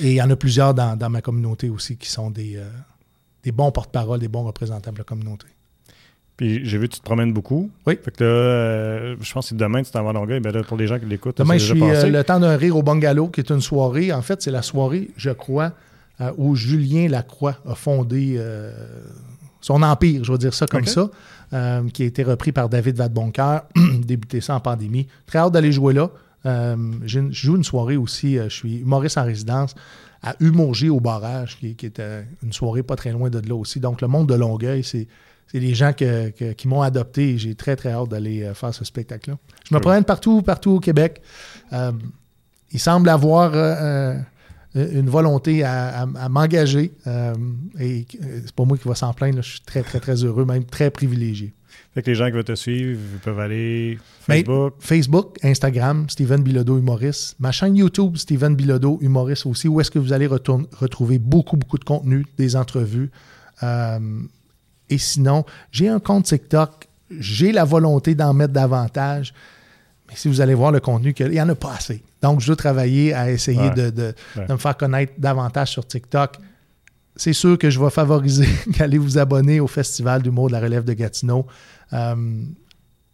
S2: Et il y en a plusieurs dans, ma communauté aussi qui sont des, euh, des bons porte-parole, des bons représentants de la communauté.
S1: Puis j'ai vu que tu te promènes beaucoup.
S2: Oui.
S1: Fait que là, euh, je pense que demain, tu t'en vas à Longueuil. Ben pour les gens qui l'écoutent,
S2: demain, je suis euh, le temps d'un rire au bungalow, qui est une soirée. En fait, c'est la soirée, je crois, euh, où Julien Lacroix a fondé son empire, je vais dire ça comme ça, qui a été repris par David Vadeboncoeur, [CLEARS THROAT] débuté ça en pandémie. Très hâte d'aller jouer là. je joue une soirée aussi, je suis humoriste en résidence à Humorgé au barrage, qui, qui était une soirée pas très loin de là aussi. Donc, le monde de Longueuil, c'est c'est des gens qui m'ont adopté et j'ai très, très hâte d'aller euh, faire ce spectacle-là. Je me promène partout, partout au Québec. Euh, il semble avoir euh, une volonté à, m'engager et c'est pas moi qui va s'en plaindre. Je suis très, très, très heureux, même très privilégié.
S1: Fait que les gens qui veulent te suivre, ils peuvent aller ben, Facebook.
S2: Facebook, Instagram, Steven Bilodeau Humoriste. Ma chaîne YouTube, Steven Bilodeau Humoriste aussi, où est-ce que vous allez retrouver beaucoup, beaucoup de contenu, des entrevues. Et sinon, j'ai un compte TikTok, j'ai la volonté d'en mettre davantage, mais si vous allez voir le contenu, il n'y en a pas assez. Donc, je dois travailler à essayer de, me faire connaître davantage sur TikTok. C'est sûr que je vais favoriser [LAUGHS] d'aller vous abonner au Festival d'humour de la relève de Gatineau. Euh,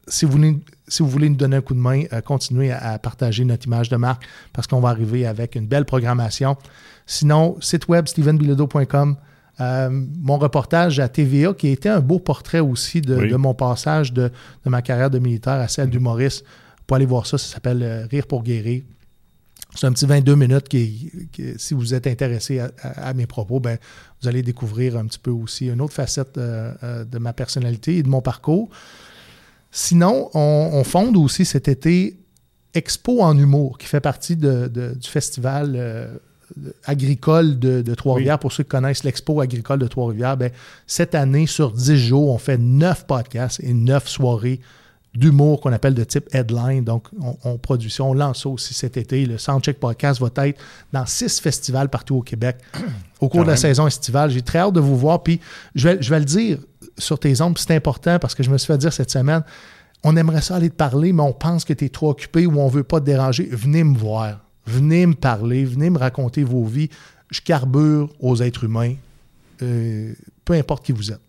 S2: si, vous voulez, si vous voulez nous donner un coup de main, euh, continuez à, partager notre image de marque parce qu'on va arriver avec une belle programmation. Sinon, site web stevenbilodo.com. Euh, mon reportage à TVA, qui a été un beau portrait aussi de, mon passage de, ma carrière de militaire à celle d'humoriste. Vous pouvez aller voir ça, ça s'appelle euh, Rire pour guérir. C'est un petit 22 minutes qui, si vous êtes intéressé à, mes propos, ben, vous allez découvrir un petit peu aussi une autre facette euh, de ma personnalité et de mon parcours. Sinon, on, fonde aussi cet été Expo en humour, qui fait partie du festival agricole de, Trois-Rivières, pour ceux qui connaissent l'expo agricole de Trois-Rivières, ben, cette année, sur 10 jours, on fait 9 podcasts et 9 soirées d'humour qu'on appelle de type headline. Donc, on, produit ça, on lance ça aussi cet été. Le Soundcheck Podcast va être dans six festivals partout au Québec au cours de la saison estivale. J'ai très hâte de vous voir. Puis, je vais, je vais le dire sur tes ondes, c'est important parce que je me suis fait dire cette semaine, on aimerait ça aller te parler, mais on pense que tu es trop occupé ou on ne veut pas te déranger. Venez me voir. Venez me parler, venez me raconter vos vies. Je carbure aux êtres humains, euh, peu importe qui vous êtes.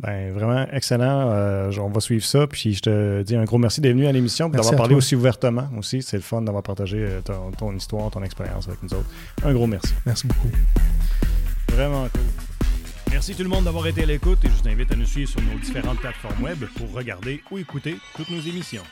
S1: Ben, vraiment excellent. Euh, on va suivre ça. Puis je te dis un gros merci d'être venu à l'émission et d'avoir parlé aussi ouvertement aussi. C'est le fun d'avoir partagé euh, ton, histoire, ton expérience avec nous autres. Un gros merci.
S2: Merci beaucoup.
S1: Vraiment cool. Merci tout le monde d'avoir été à l'écoute et je vous invite à nous suivre sur nos différentes plateformes web pour regarder ou écouter toutes nos émissions.